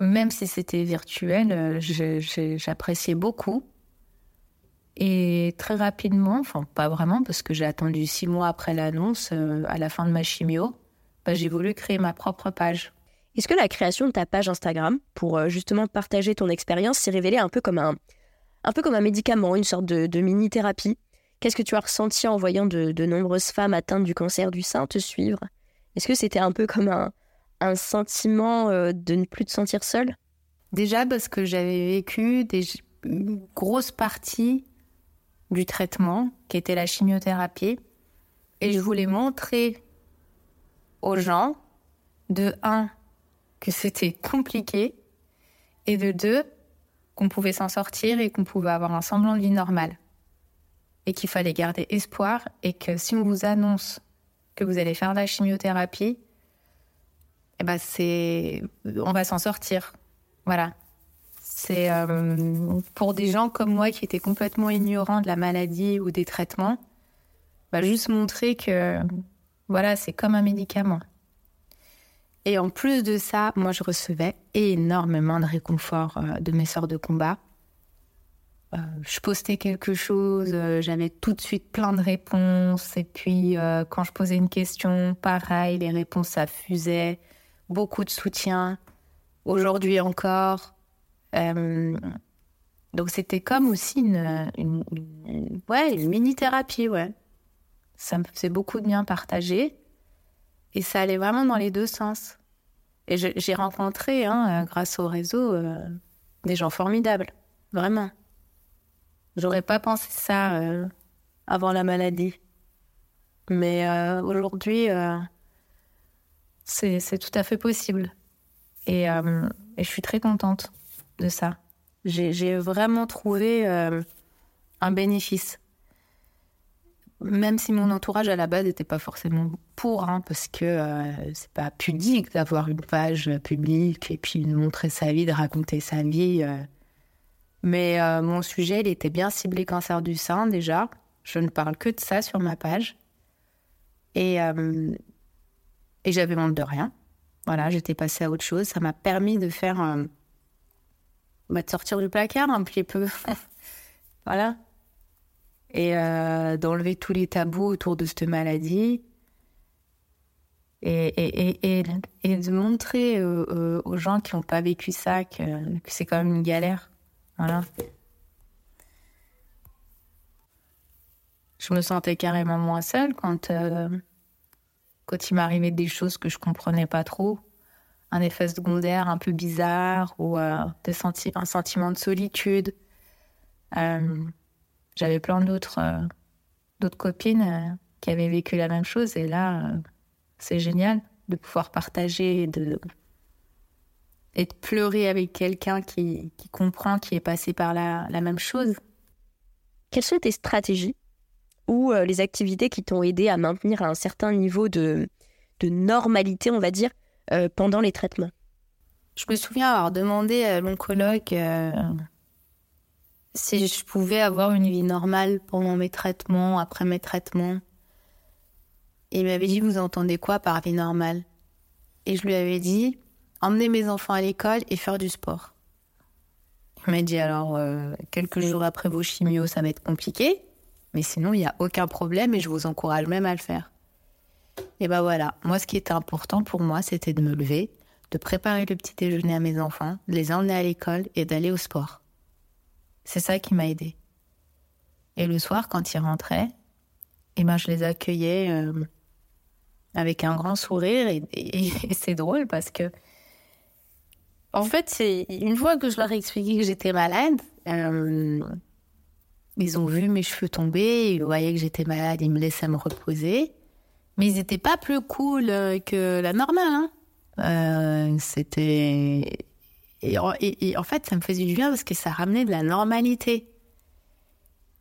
Même si c'était virtuel, euh, j'appréciais beaucoup. Et très rapidement, enfin pas vraiment, parce que j'ai attendu six mois après l'annonce, euh, à la fin de ma chimio, bah, j'ai voulu créer ma propre page. Est-ce que la création de ta page Instagram, pour justement partager ton expérience, s'est révélée un peu comme un, un peu comme un médicament, une sorte de, de mini-thérapie? Qu'est-ce que tu as ressenti en voyant de, nombreuses femmes atteintes du cancer du sein te suivre? Est-ce que c'était un peu comme un, sentiment euh, de ne plus te sentir seule? Déjà parce que j'avais vécu des, une grosse partie du traitement, qui était la chimiothérapie, et je voulais montrer aux gens, de un, que c'était compliqué, et de deux, qu'on pouvait s'en sortir et qu'on pouvait avoir un semblant de vie normale et qu'il fallait garder espoir et que si on vous annonce que vous allez faire de la chimiothérapie, eh ben c'est, on va s'en sortir. Voilà. C'est euh, pour des gens comme moi qui étaient complètement ignorants de la maladie ou des traitements, bah, juste montrer que voilà, c'est comme un médicament. Et en plus de ça, moi je recevais énormément de réconfort euh, de mes sœurs de combat. Euh, je postais quelque chose, euh, j'avais tout de suite plein de réponses. Et puis, euh, quand je posais une question, pareil, les réponses, ça. Beaucoup de soutien. Aujourd'hui encore. donc, c'était comme aussi une, ouais, une mini-thérapie, ouais. Ça me faisait beaucoup de bien partager. Et ça allait vraiment dans les deux sens. Et j'ai rencontré, hein, grâce au réseau, des gens formidables. Vraiment. J'aurais pas pensé ça euh, avant la maladie. Mais euh, aujourd'hui, euh, c'est tout à fait possible. Et, je suis très contente de ça. J'ai vraiment trouvé un bénéfice. Même si mon entourage à la base n'était pas forcément pour, hein, parce que c'est pas pudique d'avoir une page publique et puis de montrer sa vie, de raconter sa vie. Mais euh, mon sujet, il était bien ciblé cancer du sein déjà. Je ne parle que de ça sur ma page. Et, euh, et j'avais honte de rien. Voilà, j'étais passée à autre chose. Ça m'a permis de faire. Euh, bah, de sortir du placard un petit peu. voilà. Et d'enlever tous les tabous autour de cette maladie. Et, et, et, et de montrer aux gens qui n'ont pas vécu ça que, que c'est quand même une galère. Voilà. Je me sentais carrément moins seule quand, euh, quand il m'arrivait des choses que je comprenais pas trop. Un effet secondaire un peu bizarre ou euh, un sentiment de solitude. Euh, j'avais plein d'autres d'autres copines qui avaient vécu la même chose et là, c'est génial de pouvoir partager et de, et de pleurer avec quelqu'un qui, comprend, qui est passé par la, même chose. Quelles sont tes stratégies ou euh, les activités qui t'ont aidé à maintenir un certain niveau de, normalité, on va dire, euh, pendant les traitements? Je me souviens avoir demandé à l'oncologue euh, si je pouvais avoir une vie normale pendant mes traitements, après mes traitements. il m'avait dit, vous entendez quoi par vie normale? Et je lui avais dit, emmener mes enfants à l'école et faire du sport. Il m'a dit alors, euh, quelques jours après vos chimios, ça va être compliqué, mais sinon, il n'y a aucun problème et je vous encourage même à le faire. Et ben voilà, moi, ce qui était important pour moi, c'était de me lever, de préparer le petit déjeuner à mes enfants, de les emmener à l'école et d'aller au sport. C'est ça qui m'a aidé. Et le soir, quand ils rentraient, et eh ben, je les accueillais euh, avec un grand sourire. Et, c'est drôle parce que, en fait, c'est une fois que je leur ai expliqué que j'étais malade, euh, ils ont vu mes cheveux tomber, ils voyaient que j'étais malade, ils me laissaient me reposer. Mais ils n'étaient pas plus cool euh, que la normale. Hein. Euh, c'était. Et, en fait, ça me faisait du bien parce que ça ramenait de la normalité.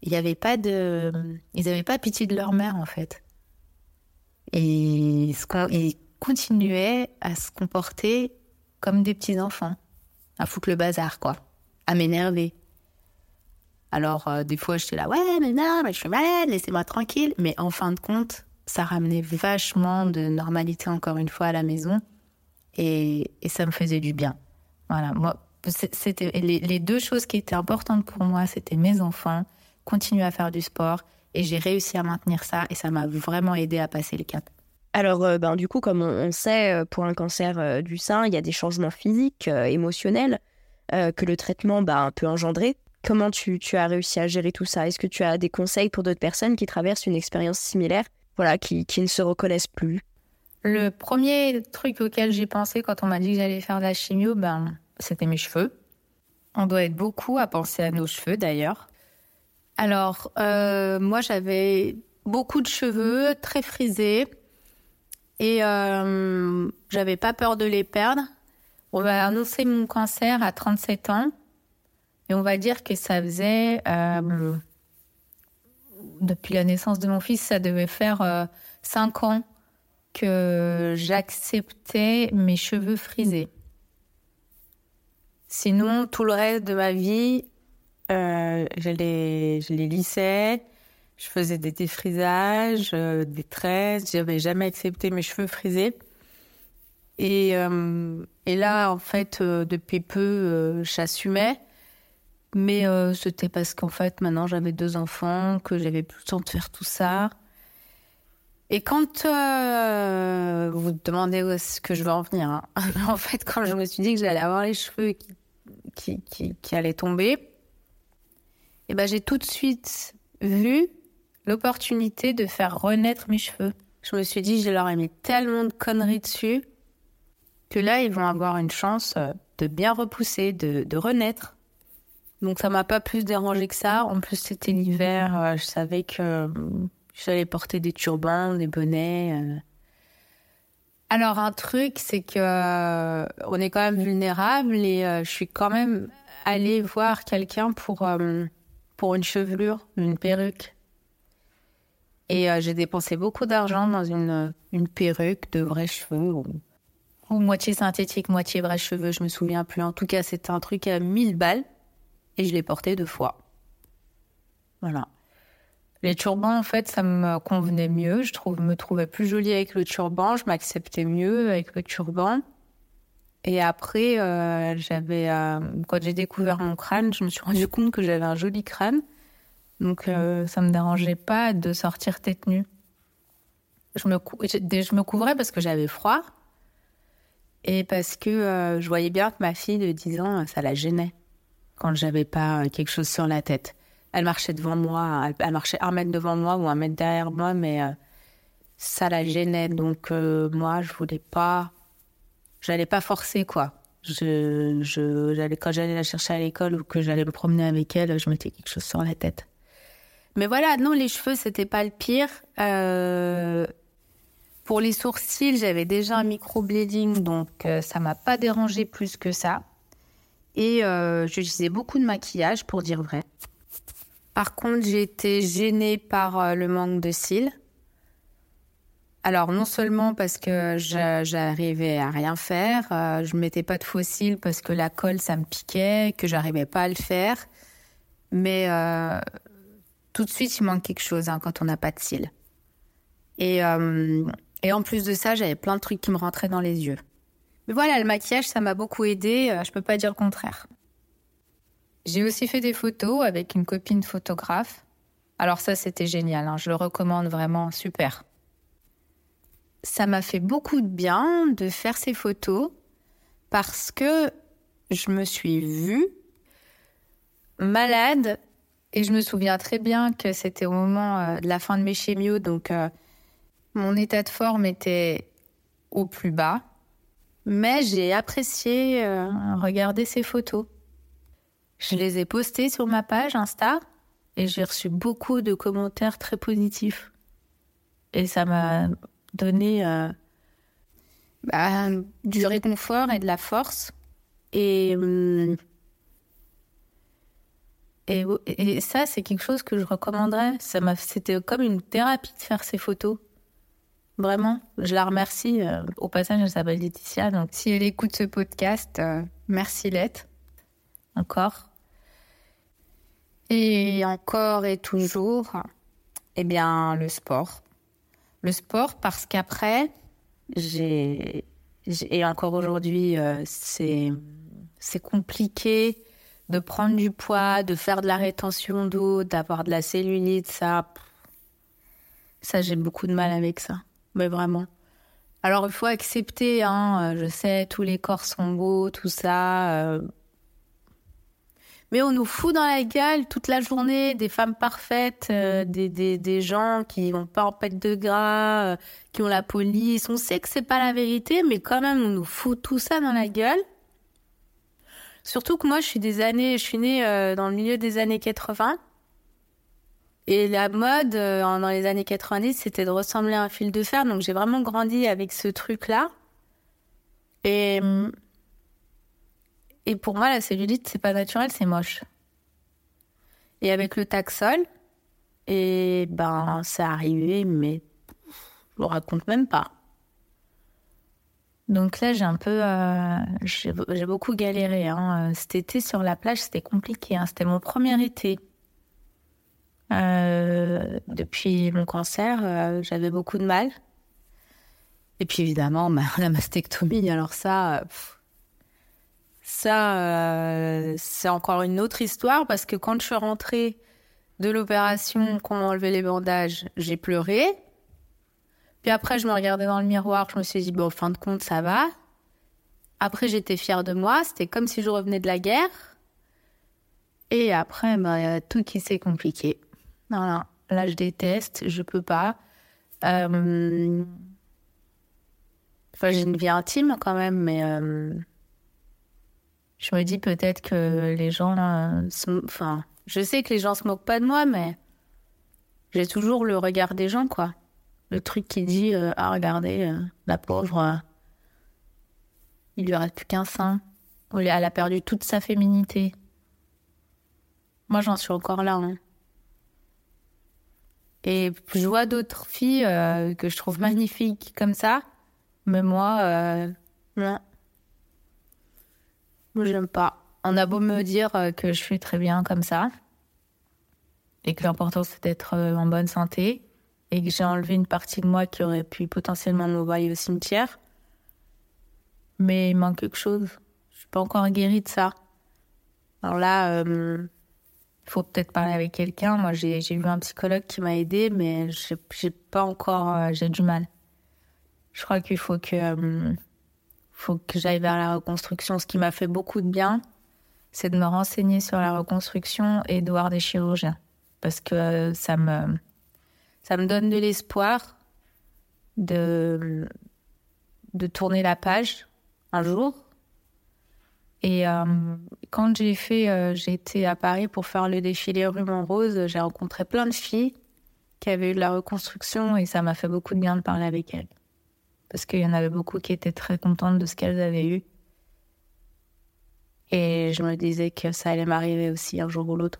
Il avait pas de. Ils n'avaient pas pitié de leur mère, en fait. Et ils continuaient à se comporter comme des petits enfants. À foutre le bazar, quoi. À m'énerver. Alors, euh, des fois, j'étais là, ouais, mais non, mais je suis malade, laissez-moi tranquille. Mais en fin de compte, ça ramenait vachement de normalité, encore une fois, à la maison et, ça me faisait du bien. Voilà, moi, c'était les, deux choses qui étaient importantes pour moi, c'était mes enfants, continuer à faire du sport, et j'ai réussi à maintenir ça, et ça m'a vraiment aidé à passer le cap. Alors, euh, ben, du coup, comme on, sait, euh, pour un cancer euh, du sein, il y a des changements physiques, émotionnels, que le traitement ben, peut engendrer. Comment tu, as réussi à gérer tout ça? Est-ce que tu as des conseils pour d'autres personnes qui traversent une expérience similaire, voilà, qui, qui ne se reconnaissent plus? Le premier truc auquel j'ai pensé quand on m'a dit que j'allais faire de la chimio, ben, c'était mes cheveux. On doit être beaucoup à penser à nos cheveux d'ailleurs. Alors, moi j'avais beaucoup de cheveux, très frisés, et euh, j'avais pas peur de les perdre. On m'a annoncé mon cancer à 37 ans, et on va dire que ça faisait, euh, depuis la naissance de mon fils, ça devait faire 5 ans que j'acceptais mes cheveux frisés. Sinon, tout le reste de ma vie, euh, je, les, je les lissais, je faisais des défrisages, euh, des tresses, j'avais jamais accepté mes cheveux frisés. Et, euh, et là, en fait, depuis peu, j'assumais. Mais c'était parce qu'en fait, maintenant, j'avais deux enfants, que j'avais plus le temps de faire tout ça. Et quand euh, vous demandez où est-ce que je veux en venir, hein. en fait, quand je me suis dit que j'allais avoir les cheveux qui, qui, qui, allaient tomber, eh ben, j'ai tout de suite vu l'opportunité de faire renaître mes cheveux. Je me suis dit, je leur ai mis tellement de conneries dessus que là, ils vont avoir une chance euh, de bien repousser, de, de renaître. Donc ça m'a pas plus dérangé que ça. En plus, c'était l'hiver. Euh, je savais que J'allais porter des turbans, des bonnets. Euh. Alors un truc, c'est que euh, on est quand même vulnérable et euh, je suis quand même allée voir quelqu'un pour pour une chevelure, une perruque. Et j'ai dépensé beaucoup d'argent dans une une perruque de vrais cheveux ou, ou, moitié synthétique, moitié vrais cheveux, je me souviens plus. En tout cas, c'était un truc à 1000 balles et je l'ai porté deux fois. Voilà. Les turbans, en fait, ça me convenait mieux. Je trouve, me trouvais plus jolie avec le turban. Je m'acceptais mieux avec le turban. Et après, euh, j'avais, euh, quand j'ai découvert mon crâne, je me suis rendu compte que j'avais un joli crâne. Donc, euh, ça me dérangeait pas de sortir tête nue. Je me, je me couvrais parce que j'avais froid et parce que je voyais bien que ma fille de 10 ans, ça la gênait quand j'avais pas quelque chose sur la tête elle marchait devant moi, elle, marchait un mètre devant moi ou un mètre derrière moi, mais euh, ça la gênait. Donc euh, moi, je voulais pas, j'allais pas forcer quoi. Je, quand j'allais la chercher à l'école ou que j'allais me promener avec elle, je mettais quelque chose sur la tête. Mais voilà, non, les cheveux, c'était pas le pire. Euh, pour les sourcils, j'avais déjà un microblading, donc ça m'a pas dérangé plus que ça. Et j'utilisais beaucoup de maquillage, pour dire vrai. Par contre, j'ai été gênée par euh, le manque de cils. Alors, non seulement parce que j'arrivais à rien faire, euh, je mettais pas de faux cils parce que la colle, ça me piquait, que j'arrivais pas à le faire. Mais euh, tout de suite, il manque quelque chose hein, quand on n'a pas de cils. Et, et en plus de ça, j'avais plein de trucs qui me rentraient dans les yeux. Mais voilà, le maquillage, ça m'a beaucoup aidé, je peux pas dire le contraire. J'ai aussi fait des photos avec une copine photographe. Alors ça, c'était génial. Hein. Je le recommande vraiment, super. Ça m'a fait beaucoup de bien de faire ces photos parce que je me suis vue malade et je me souviens très bien que c'était au moment euh, de la fin de mes chémios, donc euh, mon état de forme était au plus bas. Mais j'ai apprécié euh, regarder ces photos. Je les ai postées sur ma page Insta et j'ai reçu beaucoup de commentaires très positifs. Et ça m'a donné bah, du réconfort et de la force. Et, hum, et, ça, c'est quelque chose que je recommanderais. Ça m'a, c'était comme une thérapie de faire ces photos. Vraiment, je la remercie. Euh, au passage, elle s'appelle Laetitia. Donc, si elle écoute ce podcast, euh, merci Lette. Encore. Et encore et toujours, eh bien, le sport. Le sport parce qu'après, j'ai et encore aujourd'hui, euh, c'est c'est compliqué de prendre du poids, de faire de la rétention d'eau, d'avoir de la cellulite, ça, ça j'ai beaucoup de mal avec ça, mais vraiment. Alors il faut accepter, hein, euh, je sais, tous les corps sont beaux, tout ça. Euh, mais on nous fout dans la gueule toute la journée des femmes parfaites, euh, des, des, des, gens qui vont pas en pète de gras, euh, qui ont la police. On sait que c'est pas la vérité, mais quand même, on nous fout tout ça dans la gueule. Surtout que moi, je suis des années, je suis née euh, dans le milieu des années 80. Et la mode dans les années 90, c'était de ressembler à un fil de fer. Donc j'ai vraiment grandi avec ce truc-là. Et hum, et pour moi, la cellulite, c'est pas naturel, c'est moche. Et avec le taxol, et ben, c'est arrivé, mais je le raconte même pas. Donc là, j'ai un peu, euh, j'ai beaucoup galéré. Hein. Cet été sur la plage, c'était compliqué. Hein. C'était mon premier été. Euh, depuis mon cancer, euh, j'avais beaucoup de mal. Et puis évidemment, la mastectomie, alors ça, ça, euh, c'est encore une autre histoire parce que quand je suis rentrée de l'opération, qu'on m'a enlevé les bandages, j'ai pleuré. Puis après, je me regardais dans le miroir, je me suis dit, bon, fin de compte, ça va. Après, j'étais fière de moi, c'était comme si je revenais de la guerre. Et après, bah, a tout qui s'est compliqué. Voilà. Là, je déteste, je peux pas. Euh, enfin, j'ai une vie intime quand même, mais euh, je me dis peut-être que les gens, enfin, je sais que les gens se moquent pas de moi, mais j'ai toujours le regard des gens, quoi. Le truc qui dit, euh, ah regardez, euh, la pauvre, euh, il lui reste plus qu'un sein. Elle a perdu toute sa féminité. Moi, j'en suis encore là. Hein. Et je vois d'autres filles que je trouve magnifiques comme ça, mais moi, non. Moi, j'aime pas. On a beau me dire que je suis très bien comme ça, et que l'important c'est d'être en bonne santé, et que j'ai enlevé une partie de moi qui aurait pu potentiellement m'envoyer au cimetière. Mais il manque quelque chose. Je suis pas encore guérie de ça. Alors là, il euh, faut peut-être parler avec quelqu'un. Moi, j'ai vu un psychologue qui m'a aidé, mais j'ai pas encore, j'ai du mal. Je crois qu'il faut que faut que j'aille vers la reconstruction. Ce qui m'a fait beaucoup de bien, c'est de me renseigner sur la reconstruction et de voir des chirurgiens. Parce que ça me, ça me donne de l'espoir de, de tourner la page un jour. Et euh, quand j'ai fait, euh, j'ai été à Paris pour faire le défilé rue Rose, j'ai rencontré plein de filles qui avaient eu de la reconstruction et ça m'a fait beaucoup de bien de parler avec elles parce qu'il y en avait beaucoup qui étaient très contentes de ce qu'elles avaient eu. Et je me disais que ça allait m'arriver aussi un jour ou l'autre.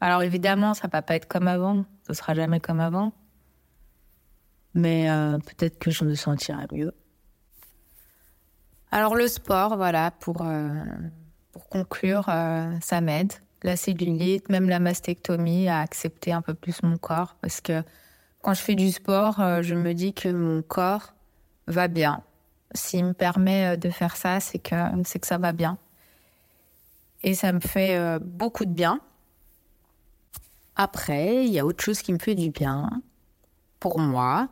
Alors évidemment, ça va pas être comme avant, ce sera jamais comme avant. Mais euh, peut-être que je me sentirai mieux. Alors le sport, voilà, pour, euh, pour conclure, euh, ça m'aide. La cellulite, même la mastectomie, à accepter un peu plus mon corps parce que quand je fais du sport, je me dis que mon corps va bien. S'il me permet de faire ça, c'est que, c'est que ça va bien. Et ça me fait beaucoup de bien. Après, il y a autre chose qui me fait du bien. Pour moi,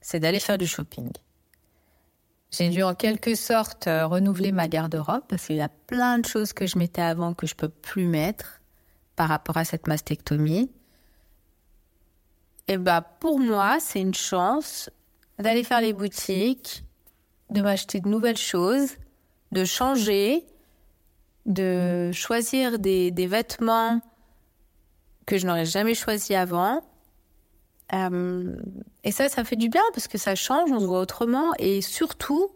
c'est d'aller faire du shopping. J'ai dû en quelque sorte euh, renouveler ma garde-robe parce qu'il y a plein de choses que je mettais avant que je peux plus mettre par rapport à cette mastectomie. Et bah pour moi, c'est une chance d'aller faire les boutiques, de m'acheter de nouvelles choses, de changer, de choisir des, des vêtements que je n'aurais jamais choisi avant. Euh, et ça, ça fait du bien parce que ça change, on se voit autrement. Et surtout,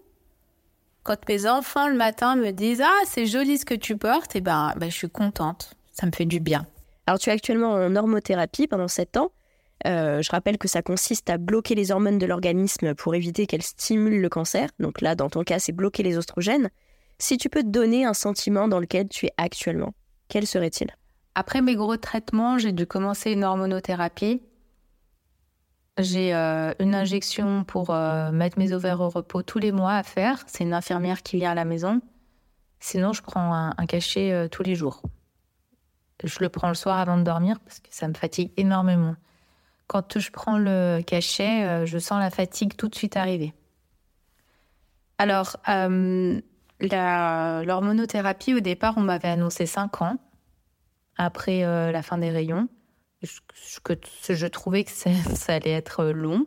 quand mes enfants le matin me disent Ah, c'est joli ce que tu portes, et eh ben, ben, je suis contente. Ça me fait du bien. Alors, tu es actuellement en normothérapie pendant 7 ans. Euh, je rappelle que ça consiste à bloquer les hormones de l'organisme pour éviter qu'elles stimulent le cancer. Donc là, dans ton cas, c'est bloquer les oestrogènes. Si tu peux te donner un sentiment dans lequel tu es actuellement, quel serait-il? Après mes gros traitements, j'ai dû commencer une hormonothérapie. J'ai euh, une injection pour euh, mettre mes ovaires au repos tous les mois à faire. C'est une infirmière qui vient à la maison. Sinon, je prends un, cachet euh, tous les jours. Je le prends le soir avant de dormir parce que ça me fatigue énormément. Quand je prends le cachet, je sens la fatigue tout de suite arriver. Alors, l'hormonothérapie, au départ, on m'avait annoncé 5 ans après la fin des rayons je trouvais que ça, allait être long.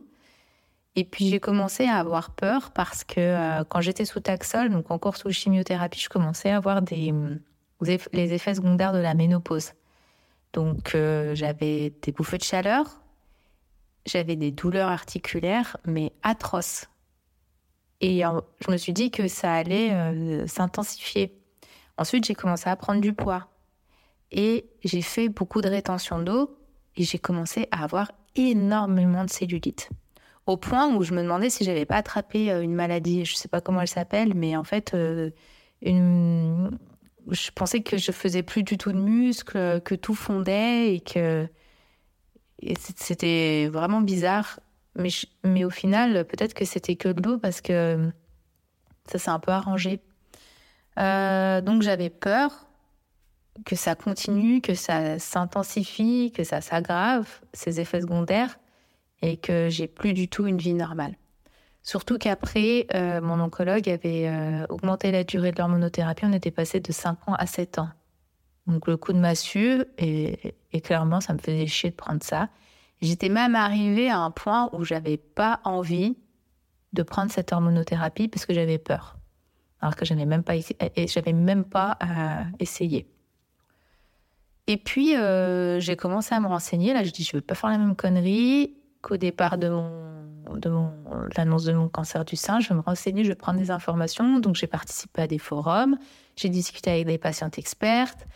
Et puis j'ai commencé à avoir peur parce que euh, quand j'étais sous Taxol, donc encore sous chimiothérapie, je commençais à avoir des, les effets secondaires de la ménopause. Donc euh, j'avais des bouffées de chaleur, j'avais des douleurs articulaires, mais atroces. Et euh, je me suis dit que ça allait s'intensifier. Ensuite, j'ai commencé à prendre du poids. Et j'ai fait beaucoup de rétention d'eau et j'ai commencé à avoir énormément de cellulite. Au point où je me demandais si j'avais pas attrapé euh, une maladie, je sais pas comment elle s'appelle, mais en fait, euh, je pensais que je faisais plus du tout de muscles, que tout fondait et que c'était vraiment bizarre. Mais, mais au final, peut-être que c'était que de l'eau parce que ça s'est un peu arrangé. Euh, donc j'avais peur que ça continue, que ça s'intensifie, que ça s'aggrave, ces effets secondaires, et que j'ai plus du tout une vie normale. Surtout qu'après, euh, mon oncologue avait euh, augmenté la durée de l'hormonothérapie, on était passé de 5 ans à 7 ans. Donc le coup de massue, et, clairement, ça me faisait chier de prendre ça. J'étais même arrivée à un point où j'avais pas envie de prendre cette hormonothérapie parce que j'avais peur. Alors que j'avais même pas, j'avais même pas euh, essayé. Et puis, euh, j'ai commencé à me renseigner. Là, je dis, je ne veux pas faire la même connerie qu'au départ de mon, de l'annonce de mon cancer du sein. Je vais me renseigner, je vais prendre des informations. Donc, j'ai participé à des forums, j'ai discuté avec des patientes expertes,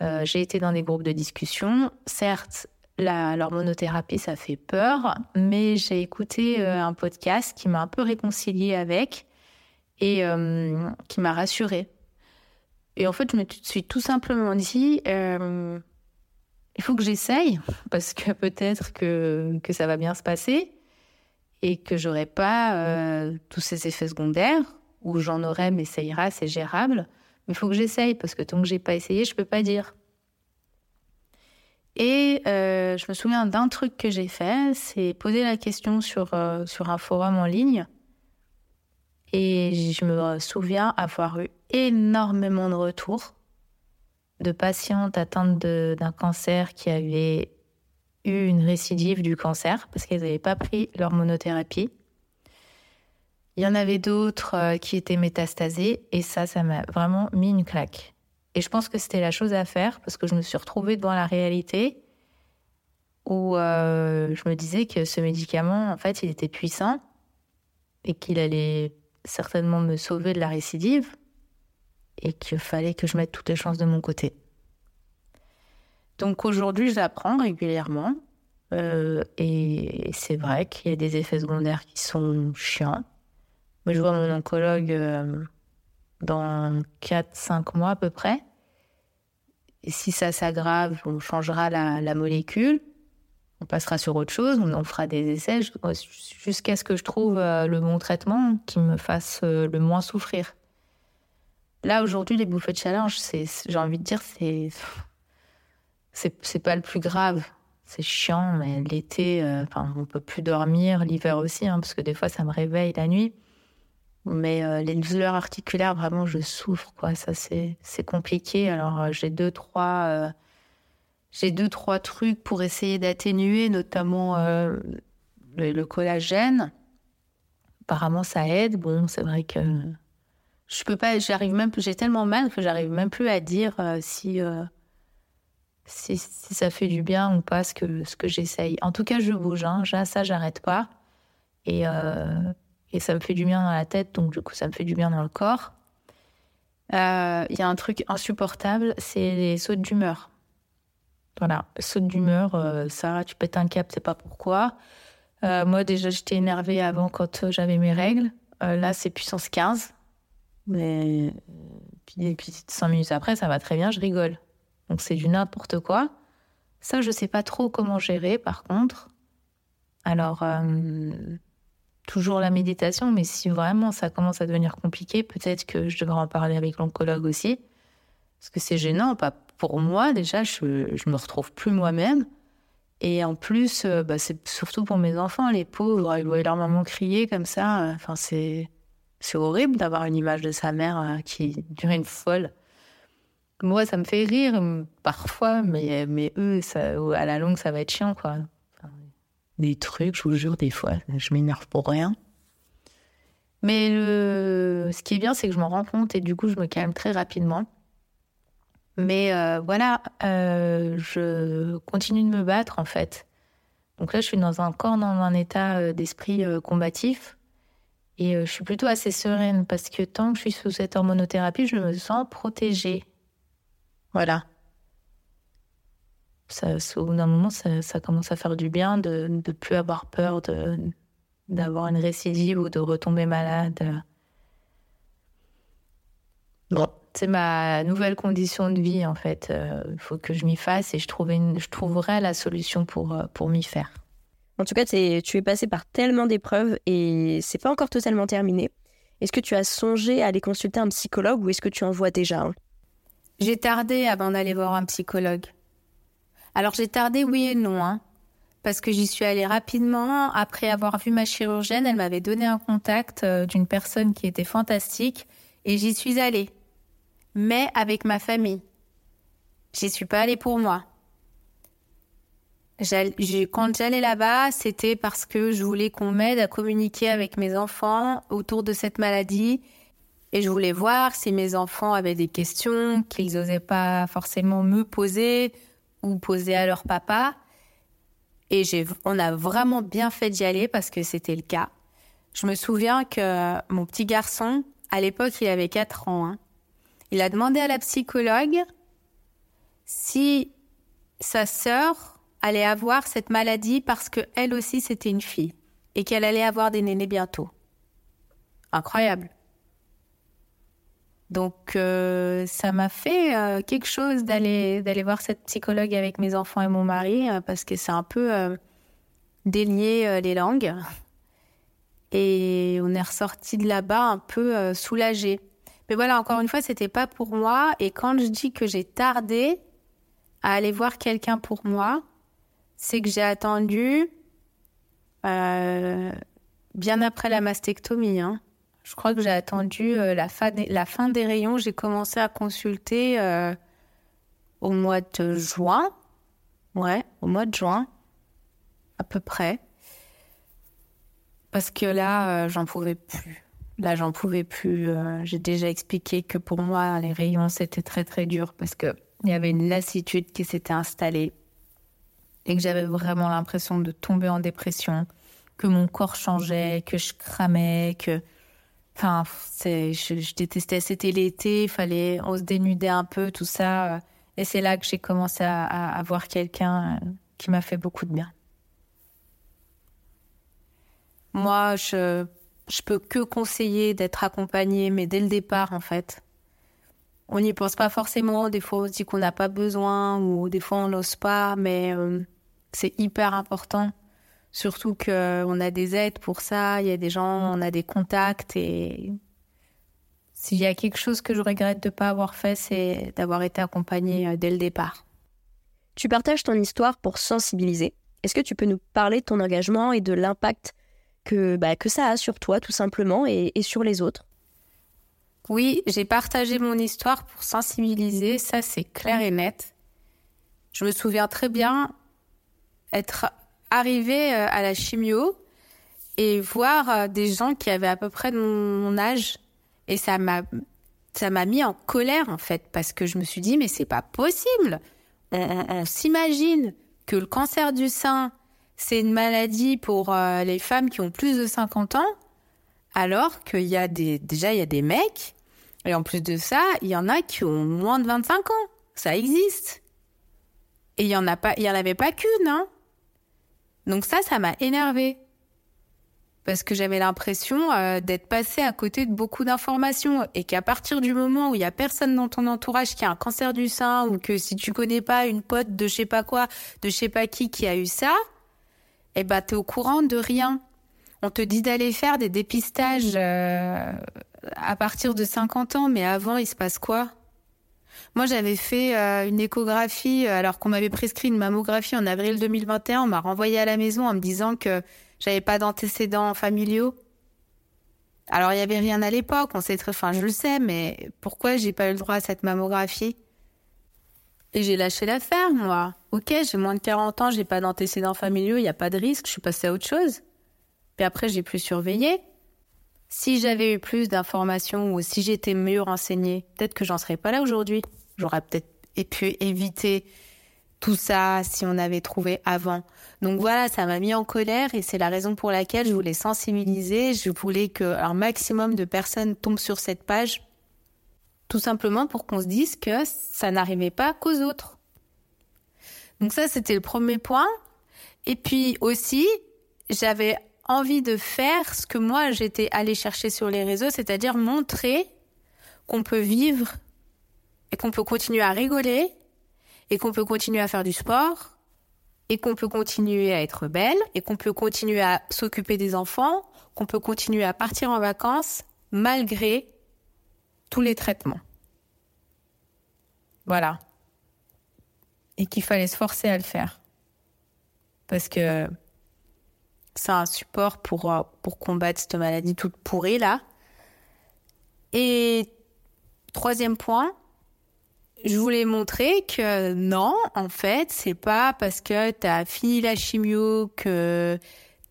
euh, j'ai été dans des groupes de discussion. Certes, l'hormonothérapie, ça fait peur, mais j'ai écouté euh, un podcast qui m'a un peu réconciliée avec et qui m'a rassurée et en fait, je me suis tout simplement dit, euh, il faut que j'essaye, parce que peut-être que, que ça va bien se passer et que j'aurai pas euh, tous ces effets secondaires, ou j'en aurai, mais ça ira, c'est gérable. Mais il faut que j'essaye, parce que tant que j'ai pas essayé, je peux pas dire. Et euh, je me souviens d'un truc que j'ai fait, c'est poser la question sur, sur un forum en ligne et je me souviens avoir eu énormément de retours de patientes atteintes d'un cancer qui avaient eu une récidive du cancer parce qu'elles n'avaient pas pris leur monothérapie. Il y en avait d'autres euh, qui étaient métastasées et ça, ça m'a vraiment mis une claque. Et je pense que c'était la chose à faire parce que je me suis retrouvée devant la réalité où euh, je me disais que ce médicament, en fait, il était puissant et qu'il allait certainement me sauver de la récidive et qu'il fallait que je mette toutes les chances de mon côté. Donc aujourd'hui, j'apprends régulièrement euh, et c'est vrai qu'il y a des effets secondaires qui sont chiants. Moi, je vois mon oncologue euh, dans 4-5 mois à peu près. Et si ça s'aggrave, on changera la molécule on passera sur autre chose, on, fera des essais jusqu'à ce que je trouve euh, le bon traitement qui me fasse le moins souffrir. Là, aujourd'hui, les bouffées de chaleur, j'ai envie de dire, c'est, c'est, pas le plus grave. C'est chiant, mais l'été, euh, enfin, on peut plus dormir, l'hiver aussi, hein, parce que des fois, ça me réveille la nuit. Mais euh, les douleurs articulaires, vraiment, je souffre, quoi. Ça, c'est, c'est compliqué. Alors, euh, j'ai deux, trois, j'ai deux, trois trucs pour essayer d'atténuer, notamment le, le, collagène. Apparemment, ça aide. Bon, c'est vrai que je peux pas, j'arrive même, j'ai tellement mal que j'arrive même plus à dire si, si, si, ça fait du bien ou pas ce que, ce que j'essaye. En tout cas, je bouge, hein. ça, j'arrête pas. Et, et ça me fait du bien dans la tête, donc du coup, ça me fait du bien dans le corps. Euh, il y a un truc insupportable, c'est les sautes d'humeur. Voilà, sautes d'humeur, euh, ça, tu pètes un cap, c'est pas pourquoi. Euh, moi, déjà, j'étais énervée avant quand j'avais mes règles. là, c'est puissance 15. Mais puis, puis, cinq minutes après, ça va très bien, je rigole. Donc, c'est du n'importe quoi. Ça, je sais pas trop comment gérer, par contre. Alors, toujours la méditation, mais si vraiment ça commence à devenir compliqué, peut-être que je devrais en parler avec l'oncologue aussi. Parce que c'est gênant, pas pour moi déjà, je, je me retrouve plus moi-même. Et en plus, euh, bah, c'est surtout pour mes enfants, les pauvres, ils voient leur maman crier comme ça. Euh, enfin, c'est, c'est horrible d'avoir une image de sa mère euh, qui dure une folle. Moi, ça me fait rire parfois, mais, mais eux, ça, à la longue, ça va être chiant, quoi des trucs, je vous jure, des fois, je m'énerve pour rien. Mais le... ce qui est bien, c'est que je m'en rends compte et du coup, je me calme très rapidement. Mais euh, voilà, euh, je continue de me battre en fait. Donc là, je suis dans un corps, dans un état d'esprit combatif. Et je suis plutôt assez sereine parce que tant que je suis sous cette hormonothérapie, je me sens protégée. Voilà ça, au bout d'un moment, ça, commence à faire du bien de ne plus avoir peur d'avoir une récidive ou de retomber malade. Bon, c'est ma nouvelle condition de vie, en fait. Il euh, faut que je m'y fasse et je, je trouverai la solution pour, euh, pour m'y faire. En tout cas, tu es passé par tellement d'épreuves et c'est pas encore totalement terminé. Est-ce que tu as songé à aller consulter un psychologue ou est-ce que tu en vois déjà J'ai tardé avant d'aller voir un psychologue. Alors j'ai tardé oui et non, hein, parce que j'y suis allée rapidement. Après avoir vu ma chirurgienne, elle m'avait donné un contact euh, d'une personne qui était fantastique et j'y suis allée. Mais avec ma famille. J'y suis pas allée pour moi. Quand j'allais là-bas, c'était parce que je voulais qu'on m'aide à communiquer avec mes enfants autour de cette maladie. Et je voulais voir si mes enfants avaient des questions qu'ils n'osaient pas forcément me poser, ou poser à leur papa. Et on a vraiment bien fait d'y aller parce que c'était le cas. Je me souviens que mon petit garçon, à l'époque, il avait 4 ans. Hein. il a demandé à la psychologue si sa sœur allait avoir cette maladie parce que elle aussi c'était une fille et qu'elle allait avoir des nénés bientôt. Incroyable. Donc euh, ça m'a fait euh, quelque chose d'aller d'aller voir cette psychologue avec mes enfants et mon mari euh, parce que c'est un peu délier les langues et on est ressorti de là-bas un peu soulagé. Mais voilà, encore une fois, c'était pas pour moi et quand je dis que j'ai tardé à aller voir quelqu'un pour moi, c'est que j'ai attendu bien après la mastectomie. Hein. Je crois que j'ai attendu euh, la, fin des, rayons. J'ai commencé à consulter euh, au mois de juin. Ouais, au mois de juin, à peu près. Parce que là, euh, j'en pouvais plus. Là, j'en pouvais plus. j'ai déjà expliqué que pour moi, les rayons, c'était très, très dur parce qu'il y avait une lassitude qui s'était installée et que j'avais vraiment l'impression de tomber en dépression, que mon corps changeait, que je cramais, que Enfin, c'est, je, détestais. C'était l'été, il fallait, on se dénudait un peu, tout ça. Et c'est là que j'ai commencé à, à, voir quelqu'un euh, qui m'a fait beaucoup de bien. Moi, je, je peux que conseiller d'être accompagné, mais dès le départ, en fait. On n'y pense pas forcément. Des fois, on se dit qu'on n'a pas besoin, ou des fois, on n'ose pas, mais euh, c'est hyper important. Surtout qu'on a des aides pour ça, il y a des gens, on a des contacts et s'il y a quelque chose que je regrette de ne pas avoir fait, c'est d'avoir été accompagnée euh, dès le départ. Tu partages ton histoire pour sensibiliser. Est-ce que tu peux nous parler de ton engagement et de l'impact que, bah, que ça a sur toi, tout simplement, et, sur les autres? Oui, j'ai partagé mon histoire pour sensibiliser, ça c'est clair et net. Je me souviens très bien être arrivée euh, à la chimio et voir euh, des gens qui avaient à peu près mon âge. Et ça m'a, ça m'a mis en colère, en fait, parce que je me suis dit, mais c'est pas possible. On, s'imagine que le cancer du sein, c'est une maladie pour euh, les femmes qui ont plus de 50 ans, alors qu'il y a des, déjà, il y a des mecs, et en plus de ça, il y en a qui ont moins de 25 ans. Ça existe. Et il y en a pas, il y en avait pas qu'une, hein. Donc ça, ça m'a énervée parce que j'avais l'impression euh, d'être passée à côté de beaucoup d'informations et qu'à partir du moment où il y a personne dans ton entourage qui a un cancer du sein ou que si tu connais pas une pote de je sais pas quoi, de je sais pas qui qui a eu ça, eh ben t'es au courant de rien. On te dit d'aller faire des dépistages euh, à partir de 50 ans, mais avant il se passe quoi? Moi, j'avais fait euh, une échographie alors qu'on m'avait prescrit une mammographie en avril 2021. On m'a renvoyé à la maison en me disant que j'avais pas d'antécédents familiaux. Alors il y avait rien à l'époque, on sait très, enfin je le sais, mais pourquoi j'ai pas eu le droit à cette mammographie? Et j'ai lâché l'affaire, moi. Ok, j'ai moins de 40 ans, j'ai pas d'antécédents familiaux, il y a pas de risque, je suis passée à autre chose. Puis après j'ai plus surveillé. Si j'avais eu plus d'informations ou si j'étais mieux renseignée, peut-être que j'en serais pas là aujourd'hui. J'aurais peut-être pu éviter tout ça si on avait trouvé avant. Donc voilà, ça m'a mis en colère et c'est la raison pour laquelle je voulais sensibiliser. Je voulais qu'un maximum de personnes tombent sur cette page, tout simplement pour qu'on se dise que ça n'arrivait pas qu'aux autres. Donc ça, c'était le premier point. Et puis aussi, j'avais envie de faire ce que moi j'étais allée chercher sur les réseaux, c'est-à-dire montrer qu'on peut vivre et qu'on peut continuer à rigoler et qu'on peut continuer à faire du sport et qu'on peut continuer à être belle et qu'on peut continuer à s'occuper des enfants, qu'on peut continuer à partir en vacances malgré tous les traitements. Voilà. Et qu'il fallait se forcer à le faire. Parce que c'est un support pour, euh, pour combattre cette maladie toute pourrie là. Et troisième point, je voulais montrer que non, en fait, c'est pas parce que tu as fini la chimio, que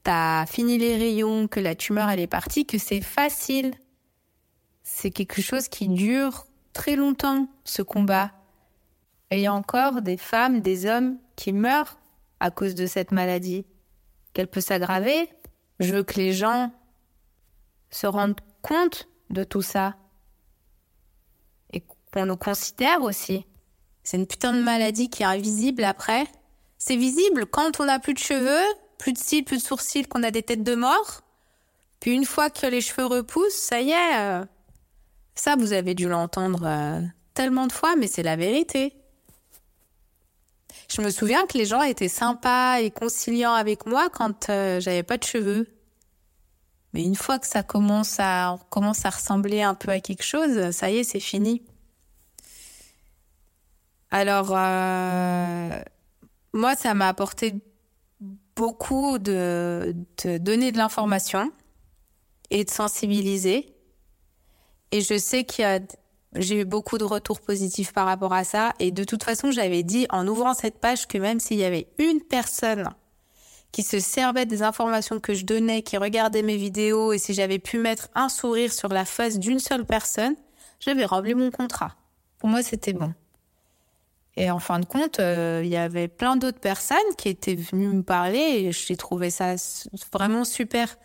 tu as fini les rayons, que la tumeur elle est partie, que c'est facile. C'est quelque chose qui dure très longtemps, ce combat. Et il y a encore des femmes, des hommes qui meurent à cause de cette maladie. Qu'elle peut s'aggraver. Je veux que les gens se rendent compte de tout ça qu'on nous considère aussi. C'est une putain de maladie qui est invisible après. C'est visible quand on n'a plus de cheveux, plus de cils, plus de sourcils, qu'on a des têtes de mort. Puis une fois que les cheveux repoussent, ça y est. Euh, ça, vous avez dû l'entendre euh, tellement de fois, mais c'est la vérité. Je me souviens que les gens étaient sympas et conciliants avec moi quand euh, j'avais pas de cheveux. Mais une fois que ça commence à, commence à ressembler un peu à quelque chose, ça y est, c'est fini. Alors, euh, moi, ça m'a apporté beaucoup de, donner de l'information et de sensibiliser. Et je sais qu'il y a, j'ai eu beaucoup de retours positifs par rapport à ça. Et de toute façon, j'avais dit en ouvrant cette page que même s'il y avait une personne qui se servait des informations que je donnais, qui regardait mes vidéos, et si j'avais pu mettre un sourire sur la face d'une seule personne, j'avais rempli mon contrat. Pour moi, c'était bon. Et en fin de compte, euh, il y avait plein d'autres personnes qui étaient venues me parler et j'ai trouvé ça vraiment super.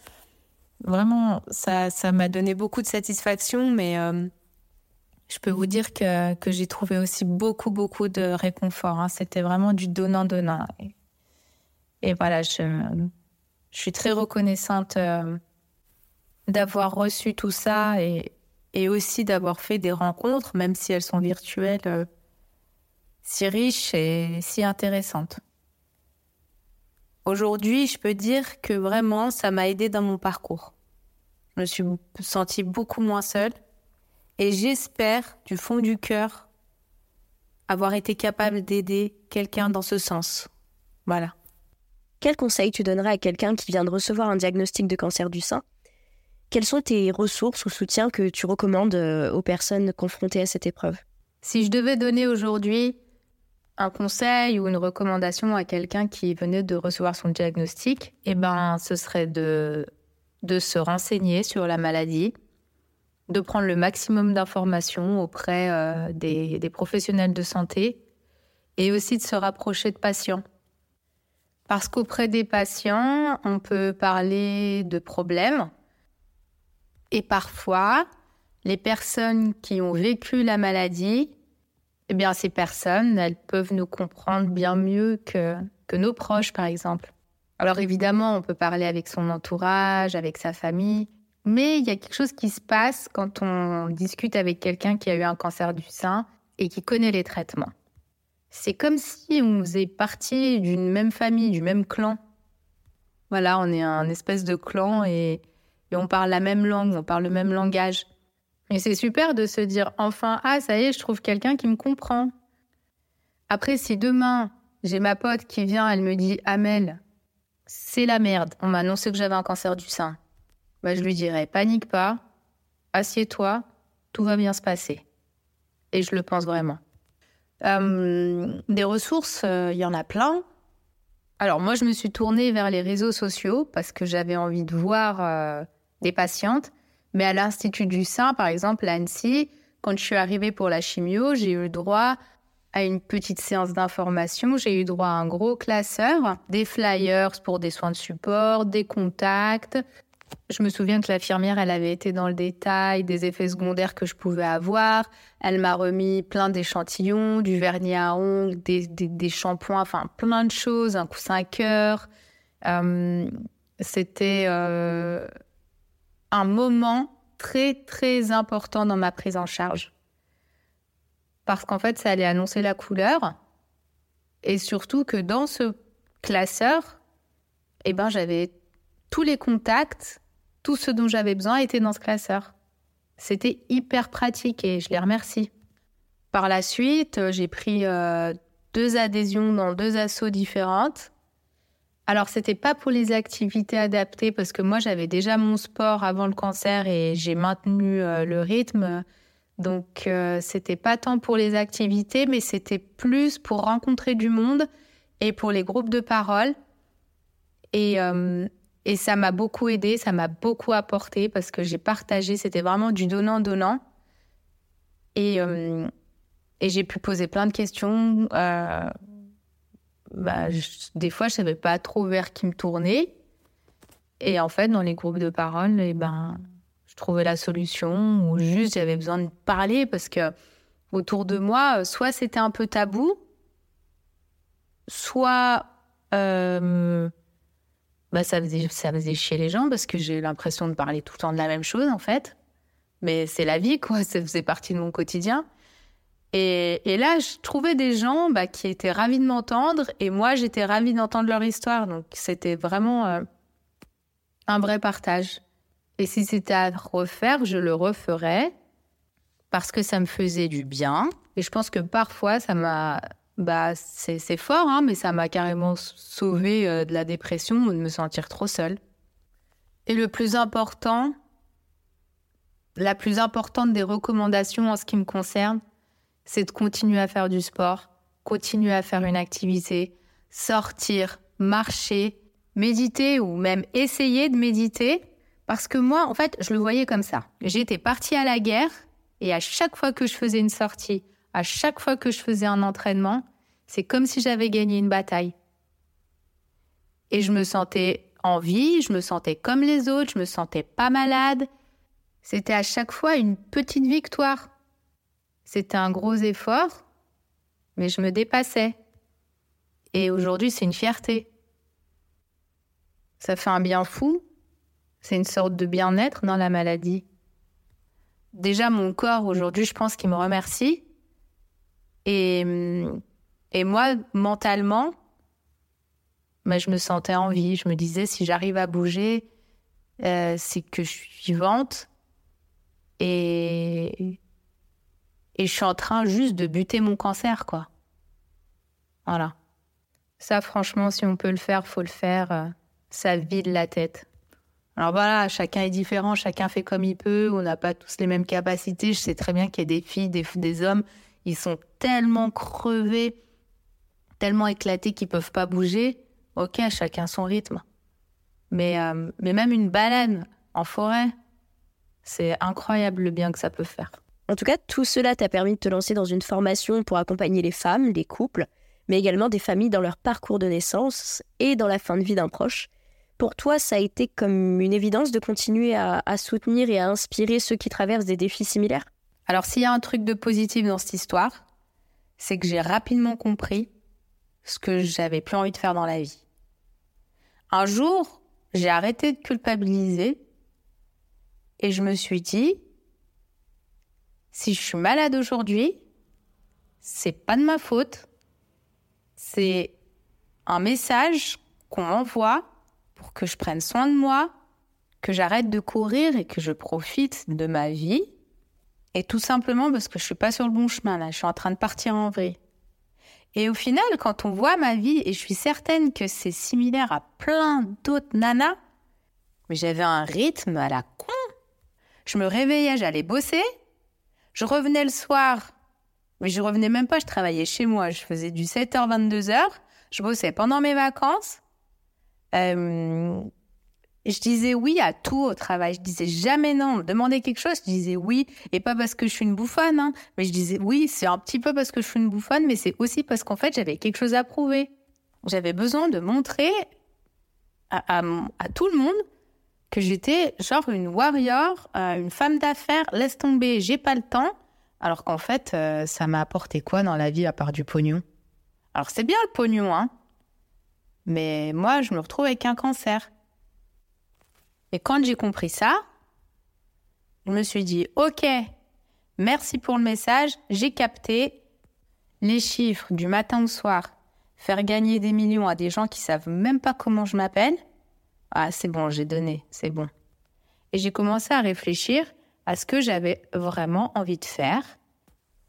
Vraiment, ça, m'a donné beaucoup de satisfaction, mais euh, je peux vous dire que, que j'ai trouvé aussi beaucoup, beaucoup de réconfort. Hein. C'était vraiment du donnant-donnant. Et, voilà, je, suis très reconnaissante euh, d'avoir reçu tout ça et, et aussi d'avoir fait des rencontres, même si elles sont virtuelles si riche et si intéressante. Aujourd'hui, je peux dire que vraiment, ça m'a aidé dans mon parcours. Je me suis sentie beaucoup moins seule et j'espère du fond du cœur avoir été capable d'aider quelqu'un dans ce sens. Voilà. quel conseil tu donnerais à quelqu'un qui vient de recevoir un diagnostic de cancer du sein? Quelles sont tes ressources ou soutiens que tu recommandes euh, aux personnes confrontées à cette épreuve? Si je devais donner aujourd'hui un conseil ou une recommandation à quelqu'un qui venait de recevoir son diagnostic, eh ben, ce serait de, de se renseigner sur la maladie, de prendre le maximum d'informations auprès euh, des, des professionnels de santé et aussi de se rapprocher de patients. Parce qu'auprès des patients, on peut parler de problèmes et parfois, les personnes qui ont vécu la maladie eh bien, ces personnes, elles peuvent nous comprendre bien mieux que, que nos proches, par exemple. Alors évidemment, on peut parler avec son entourage, avec sa famille, mais il y a quelque chose qui se passe quand on discute avec quelqu'un qui a eu un cancer du sein et qui connaît les traitements. C'est comme si on faisait partie d'une même famille, du même clan. Voilà, on est un espèce de clan et, on parle la même langue, on parle le même langage. Et c'est super de se dire enfin, ah, ça y est, je trouve quelqu'un qui me comprend. Après, si demain, j'ai ma pote qui vient, elle me dit, Amel, c'est la merde, on m'a annoncé que j'avais un cancer du sein. Bah, je lui dirais, panique pas, assieds-toi, tout va bien se passer. Et je le pense vraiment. Euh, des ressources, euh, il y en a plein. Alors moi, je me suis tournée vers les réseaux sociaux parce que j'avais envie de voir euh, des patientes mais à l'Institut du sein, par exemple, à Annecy, quand je suis arrivée pour la chimio, j'ai eu droit à une petite séance d'information. J'ai eu droit à un gros classeur, des flyers pour des soins de support, des contacts. Je me souviens que l'infirmière, elle avait été dans le détail des effets secondaires que je pouvais avoir. Elle m'a remis plein d'échantillons, du vernis à ongles, des, shampoings, enfin plein de choses, un coussin cœur. Euh, C'était euh, un moment très très important dans ma prise en charge. Parce qu'en fait, ça allait annoncer la couleur. Et surtout que dans ce classeur, eh ben, j'avais tous les contacts, tout ce dont j'avais besoin était dans ce classeur. C'était hyper pratique et je les remercie. Par la suite, j'ai pris euh, deux adhésions dans deux assos différentes alors, c'était pas pour les activités adaptées parce que moi, j'avais déjà mon sport avant le cancer et j'ai maintenu euh, le rythme. Donc, euh, c'était pas tant pour les activités, mais c'était plus pour rencontrer du monde et pour les groupes de parole. Et, euh, et ça m'a beaucoup aidé, ça m'a beaucoup apporté parce que j'ai partagé, c'était vraiment du donnant-donnant. Et, et j'ai pu poser plein de questions bah, des fois, je savais pas trop vers qui me tourner. Et en fait, dans les groupes de parole, eh ben, je trouvais la solution ou juste j'avais besoin de parler parce que autour de moi, soit c'était un peu tabou, soit euh, bah, ça, faisait, ça faisait chier les gens parce que j'ai l'impression de parler tout le temps de la même chose en fait. Mais c'est la vie, quoi. Ça faisait partie de mon quotidien. Et, là, je trouvais des gens bah, qui étaient ravis de m'entendre et moi, j'étais ravie d'entendre leur histoire. Donc, c'était vraiment euh, un vrai partage. Et si c'était à refaire, je le referais parce que ça me faisait du bien. Et je pense que parfois, ça m'a. Bah, c'est fort, hein, mais ça m'a carrément sauvé euh, de la dépression ou de me sentir trop seule. Et le plus important, la plus importante des recommandations en ce qui me concerne, c'est de continuer à faire du sport, continuer à faire une activité, sortir, marcher, méditer ou même essayer de méditer. Parce que moi, en fait, je le voyais comme ça. J'étais partie à la guerre et à chaque fois que je faisais une sortie, à chaque fois que je faisais un entraînement, c'est comme si j'avais gagné une bataille. Et je me sentais en vie, je me sentais comme les autres, je me sentais pas malade. C'était à chaque fois une petite victoire. C'était un gros effort, mais je me dépassais. Et aujourd'hui, c'est une fierté. Ça fait un bien fou. C'est une sorte de bien-être dans la maladie. Déjà, mon corps, aujourd'hui, je pense qu'il me remercie. Et, et moi, mentalement, bah, je me sentais en vie. Je me disais, si j'arrive à bouger, euh, c'est que je suis vivante. Et, et je suis en train juste de buter mon cancer, quoi. Voilà. Ça, franchement, si on peut le faire, faut le faire. Euh, ça vide la tête. Alors voilà, chacun est différent, chacun fait comme il peut, on n'a pas tous les mêmes capacités. Je sais très bien qu'il y a des filles, des, des hommes, ils sont tellement crevés, tellement éclatés qu'ils peuvent pas bouger. Ok, chacun son rythme. Mais, euh, mais même une balade en forêt, c'est incroyable le bien que ça peut faire. En tout cas, tout cela t'a permis de te lancer dans une formation pour accompagner les femmes, les couples, mais également des familles dans leur parcours de naissance et dans la fin de vie d'un proche. Pour toi, ça a été comme une évidence de continuer à, soutenir et à inspirer ceux qui traversent des défis similaires? Alors s'il y a un truc de positif dans cette histoire, c'est que j'ai rapidement compris ce que j'avais plus envie de faire dans la vie. Un jour, j'ai arrêté de culpabiliser et je me suis dit, si je suis malade aujourd'hui, c'est pas de ma faute. C'est un message qu'on m'envoie pour que je prenne soin de moi, que j'arrête de courir et que je profite de ma vie. Et tout simplement parce que je suis pas sur le bon chemin là, je suis en train de partir en vrille. Et au final, quand on voit ma vie, et je suis certaine que c'est similaire à plein d'autres nanas, mais j'avais un rythme à la con. Je me réveillais, j'allais bosser. Je revenais le soir. Mais je revenais même pas, je travaillais chez moi. Je faisais du 7h, 22h. Je bossais pendant mes vacances. Euh, je disais oui à tout au travail. Je disais jamais non. On me demandait quelque chose, je disais oui. Et pas parce que je suis une bouffonne, hein. mais je disais oui, c'est un petit peu parce que je suis une bouffonne, mais c'est aussi parce qu'en fait, j'avais quelque chose à prouver. J'avais besoin de montrer à, tout le monde que j'étais genre une warrior, euh, une femme d'affaires, laisse tomber, j'ai pas le temps. Alors qu'en fait, euh, ça m'a apporté quoi dans la vie à part du pognon? Alors c'est bien le pognon, hein. Mais moi, je me retrouve avec un cancer. Et quand j'ai compris ça, je me suis dit, OK, merci pour le message, j'ai capté les chiffres du matin au soir, faire gagner des millions à des gens qui savent même pas comment je m'appelle, ah, c'est bon, j'ai donné, c'est bon. Et j'ai commencé à réfléchir à ce que j'avais vraiment envie de faire.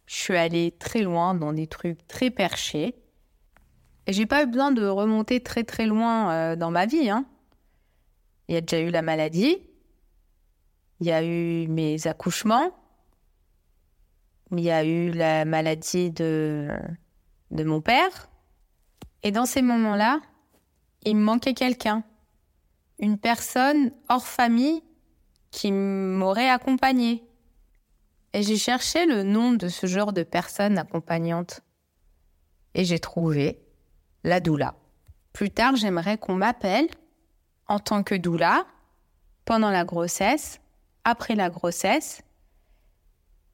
Je suis allée très loin dans des trucs très perchés. Et j'ai pas eu besoin de remonter très très loin euh, dans ma vie. Hein. Il y a déjà eu la maladie, il y a eu mes accouchements, il y a eu la maladie de, de mon père. Et dans ces moments-là, il me manquait quelqu'un une personne hors famille qui m'aurait accompagnée. Et j'ai cherché le nom de ce genre de personne accompagnante. Et j'ai trouvé la doula. Plus tard, j'aimerais qu'on m'appelle en tant que doula pendant la grossesse, après la grossesse.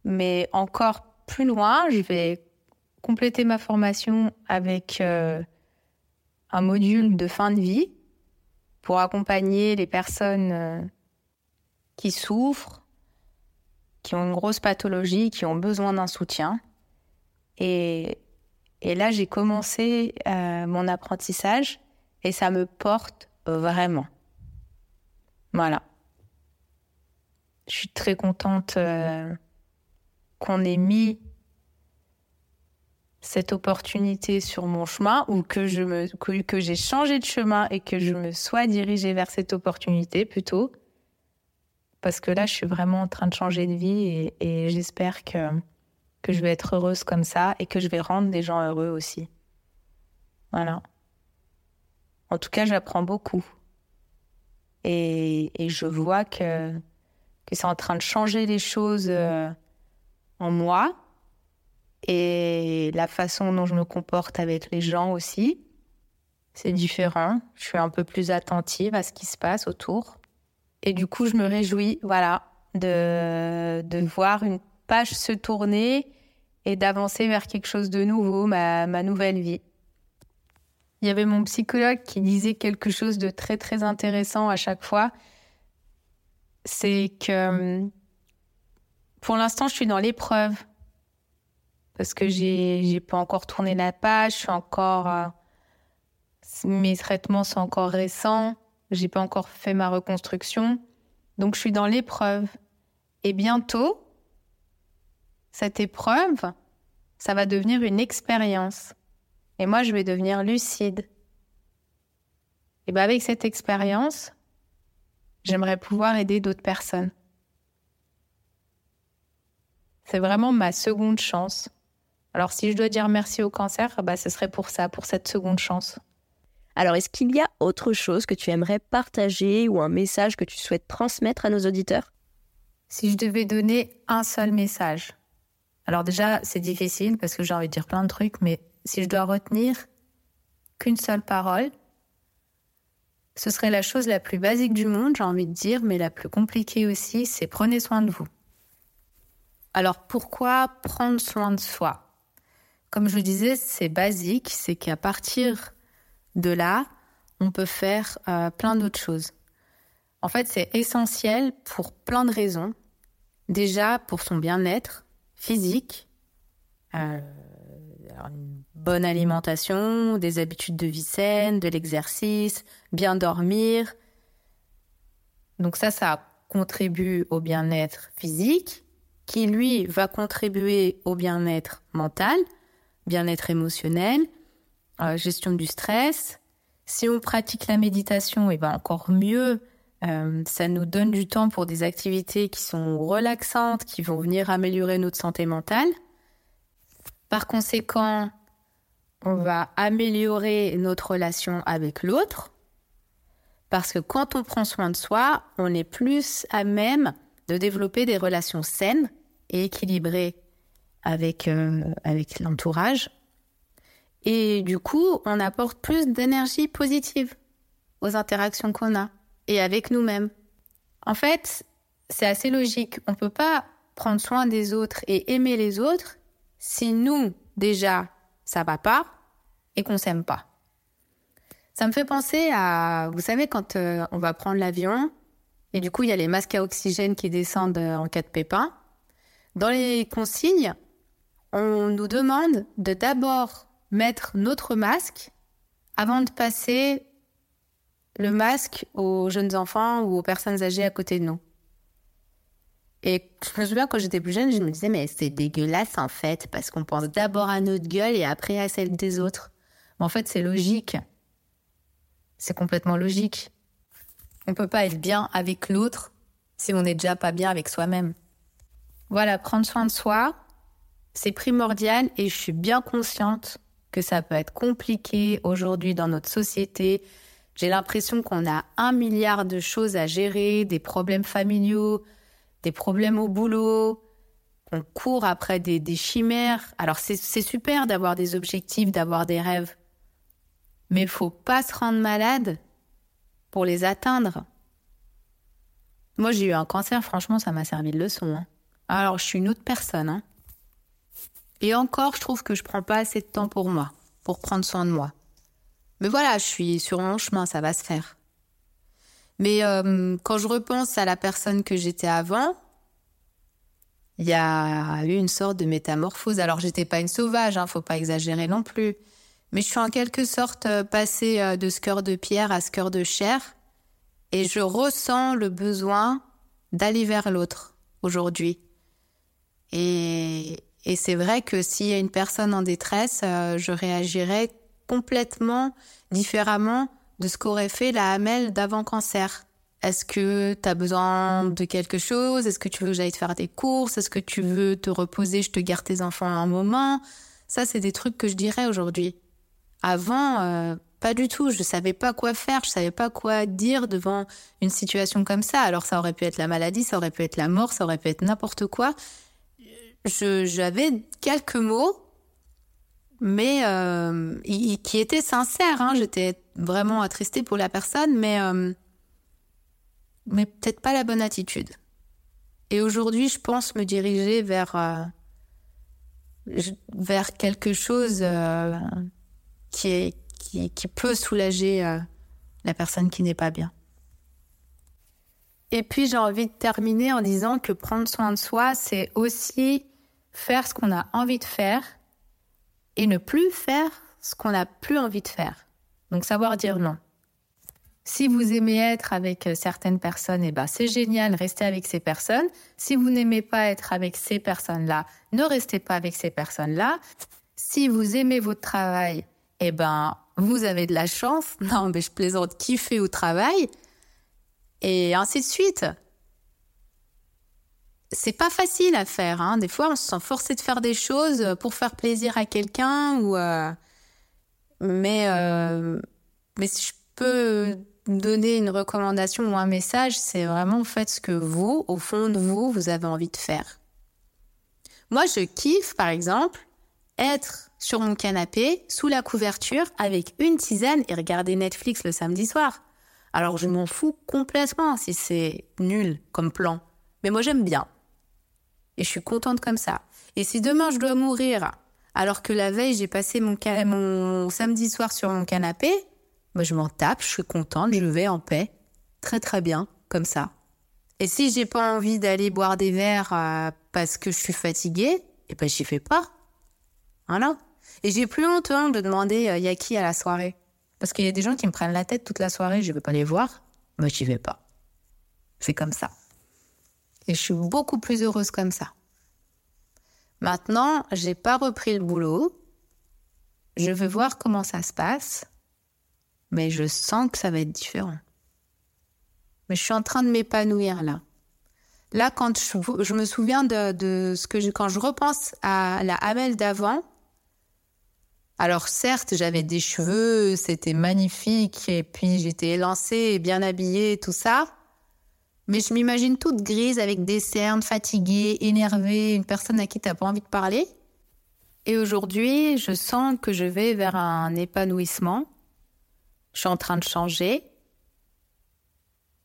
Mais encore plus loin, je vais compléter ma formation avec euh, un module de fin de vie pour accompagner les personnes euh, qui souffrent, qui ont une grosse pathologie, qui ont besoin d'un soutien. Et, là, j'ai commencé euh, mon apprentissage et ça me porte vraiment. Voilà. Je suis très contente euh, qu'on ait mis cette opportunité sur mon chemin ou que je me que, j'ai changé de chemin et que je me sois dirigée vers cette opportunité plutôt parce que là je suis vraiment en train de changer de vie et, j'espère que que je vais être heureuse comme ça et que je vais rendre des gens heureux aussi. Voilà. En tout cas, j'apprends beaucoup. Et, je vois que, que c'est en train de changer les choses euh, en moi et la façon dont je me comporte avec les gens aussi. C'est différent. Je suis un peu plus attentive à ce qui se passe autour. Et du coup, je me réjouis, voilà, de, de voir une page se tourner et d'avancer vers quelque chose de nouveau, ma, ma nouvelle vie. Il y avait mon psychologue qui disait quelque chose de très très intéressant à chaque fois. C'est que pour l'instant, je suis dans l'épreuve parce que j'ai j'ai pas encore tourné la page, je suis encore euh, mes traitements sont encore récents, j'ai pas encore fait ma reconstruction. Donc je suis dans l'épreuve et bientôt cette épreuve ça va devenir une expérience. Et moi, je vais devenir lucide. Et bien avec cette expérience, j'aimerais pouvoir aider d'autres personnes. C'est vraiment ma seconde chance. Alors si je dois dire merci au cancer, bah, ce serait pour ça, pour cette seconde chance. Alors est-ce qu'il y a autre chose que tu aimerais partager ou un message que tu souhaites transmettre à nos auditeurs? Si je devais donner un seul message. Alors déjà, c'est difficile parce que j'ai envie de dire plein de trucs, mais si je dois retenir qu'une seule parole, ce serait la chose la plus basique du monde, j'ai envie de dire, mais la plus compliquée aussi, c'est prenez soin de vous. Alors pourquoi prendre soin de soi? Comme je disais, c'est basique, c'est qu'à partir de là, on peut faire euh, plein d'autres choses. En fait, c'est essentiel pour plein de raisons. Déjà pour son bien-être physique, euh, une bonne alimentation, des habitudes de vie saines, de l'exercice, bien dormir. Donc ça, ça contribue au bien-être physique, qui lui va contribuer au bien-être mental, bien-être émotionnel, euh, gestion du stress. Si on pratique la méditation, et eh ben encore mieux, euh, ça nous donne du temps pour des activités qui sont relaxantes, qui vont venir améliorer notre santé mentale. Par conséquent, on va améliorer notre relation avec l'autre. Parce que quand on prend soin de soi, on est plus à même de développer des relations saines et équilibrées avec, euh, avec l'entourage. Et du coup, on apporte plus d'énergie positive aux interactions qu'on a et avec nous-mêmes. En fait, c'est assez logique. On ne peut pas prendre soin des autres et aimer les autres si nous, déjà, ça va pas et qu'on s'aime pas. Ça me fait penser à, vous savez, quand euh, on va prendre l'avion et du coup, il y a les masques à oxygène qui descendent euh, en cas de pépin. Dans les consignes, on nous demande de d'abord mettre notre masque avant de passer le masque aux jeunes enfants ou aux personnes âgées à côté de nous. Et je me souviens quand j'étais plus jeune, je me disais, mais c'est dégueulasse en fait, parce qu'on pense d'abord à notre gueule et après à celle des autres. Mais en fait, c'est logique. C'est complètement logique. On peut pas être bien avec l'autre si on n'est déjà pas bien avec soi-même. Voilà, prendre soin de soi, c'est primordial et je suis bien consciente que ça peut être compliqué aujourd'hui dans notre société. J'ai l'impression qu'on a un milliard de choses à gérer, des problèmes familiaux, des problèmes au boulot, qu'on court après des, chimères. Alors c'est super d'avoir des objectifs, d'avoir des rêves, mais faut pas se rendre malade pour les atteindre. Moi j'ai eu un cancer, franchement ça m'a servi de leçon. Hein. Alors je suis une autre personne. Hein. Et encore, je trouve que je prends pas assez de temps pour moi, pour prendre soin de moi. Mais voilà, je suis sur mon chemin, ça va se faire. Mais euh, quand je repense à la personne que j'étais avant, il y a eu une sorte de métamorphose. Alors j'étais pas une sauvage, hein, faut pas exagérer non plus. Mais je suis en quelque sorte euh, passée euh, de ce cœur de pierre à ce cœur de chair. Et je ressens le besoin d'aller vers l'autre aujourd'hui. Et, et c'est vrai que s'il y a une personne en détresse, je réagirais complètement différemment de ce qu'aurait fait la Hamel d'avant cancer. Est-ce que tu as besoin de quelque chose? Est-ce que tu veux que j'aille te faire des courses? Est-ce que tu veux te reposer? Je te garde tes enfants un moment. Ça, c'est des trucs que je dirais aujourd'hui. Avant, euh, pas du tout. Je ne savais pas quoi faire. Je savais pas quoi dire devant une situation comme ça. Alors, ça aurait pu être la maladie, ça aurait pu être la mort, ça aurait pu être n'importe quoi. J'avais quelques mots mais euh, qui était sincère. Hein. J'étais vraiment attristée pour la personne, mais, euh, mais peut-être pas la bonne attitude. Et aujourd'hui, je pense me diriger vers, euh, vers quelque chose euh, qui, est, qui, qui, peut soulager la personne qui n'est pas bien. Et puis, j'ai envie de terminer en disant que prendre soin de soi, c'est aussi faire ce qu'on a envie de faire et ne plus faire ce qu'on n'a plus envie de faire. Donc savoir dire non. Si vous aimez être avec euh, certaines personnes, eh ben c'est génial, restez avec ces personnes. Si vous n'aimez pas être avec ces personnes-là, ne restez pas avec ces personnes-là. Si vous aimez votre travail eh ben, vous avez de la chance. Non, mais je plaisante, kiffer au travail. Et ainsi de suite. C'est pas facile à faire. Hein. Des fois, on se sent forcé de faire des choses pour faire plaisir à quelqu'un ou. Euh, mais euh... mais si je peux donner une recommandation ou un message, c'est vraiment faites ce que vous, au fond de vous, vous avez envie de faire. Moi, je kiffe, par exemple, être sur mon canapé, sous la couverture, avec une tisane et regarder Netflix le samedi soir. Alors, je m'en fous complètement si c'est nul comme plan. Mais moi, j'aime bien. Et je suis contente comme ça. Et si demain je dois mourir, alors que la veille j'ai passé mon, mon samedi soir sur mon canapé, moi, je m'en tape, je suis contente, je vais en paix. Très très bien, comme ça. Et si j'ai pas envie d'aller boire des verres euh, parce que je suis fatiguée, eh ben j'y fais pas. Voilà. Et j'ai plus honte hein, de demander euh, y a qui à la soirée. Parce qu'il y a des gens qui me prennent la tête toute la soirée, je vais pas les voir. Moi, j'y vais pas. C'est comme ça. Et je suis beaucoup plus heureuse comme ça. Maintenant, j'ai pas repris le boulot. Je veux voir comment ça se passe mais je sens que ça va être différent. Mais je suis en train de m'épanouir là. Là, quand je, me souviens de, ce que je, quand je repense à la Amel d'avant, alors certes, j'avais des cheveux, c'était magnifique, et puis j'étais élancée, bien habillée, tout ça. Mais je m'imagine toute grise avec des cernes, fatiguée, énervée, une personne à qui tu n'as pas envie de parler. Et aujourd'hui, je sens que je vais vers un épanouissement je suis en train de changer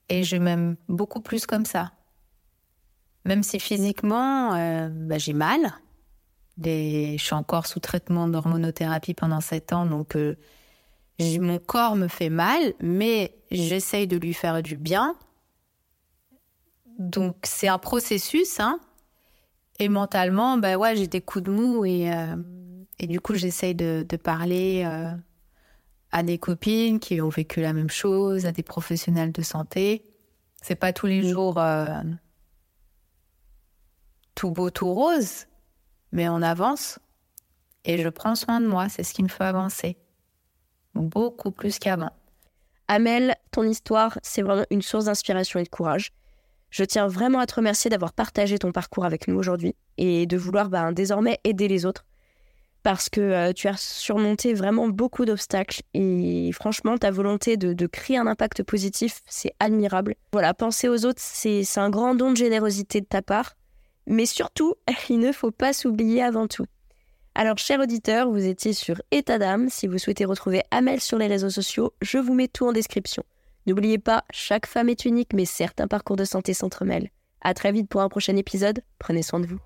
et je m'aime beaucoup plus comme ça. Même si physiquement, euh, bah, j'ai mal. je suis encore sous traitement d'hormonothérapie pendant sept ans, donc euh, mon corps me fait mal, mais j'essaye de lui faire du bien. Donc c'est un processus, hein. Et mentalement, bah ouais, j'ai des coups de mou et, euh, et du coup j'essaye de, de parler à des copines qui ont vécu la même chose, à des professionnels de santé. C'est pas tous les jours euh, tout beau, tout rose, mais on avance et je prends soin de moi. C'est ce qui me fait avancer. Beaucoup plus qu'avant. Amel, ton histoire, c'est vraiment une source d'inspiration et de courage. Je tiens vraiment à te remercier d'avoir partagé ton parcours avec nous aujourd'hui et de vouloir ben, désormais aider les autres parce que euh, tu as surmonté vraiment beaucoup d'obstacles et franchement, ta volonté de, créer un impact positif, c'est admirable. Voilà, penser aux autres, c'est un grand don de générosité de ta part, mais surtout, il ne faut pas s'oublier avant tout. Alors, chers auditeurs, vous étiez sur État d'âme. Si vous souhaitez retrouver Amel sur les réseaux sociaux, je vous mets tout en description. N'oubliez pas, chaque femme est unique, mais certains parcours de santé s'entremêlent. À très vite pour un prochain épisode. Prenez soin de vous.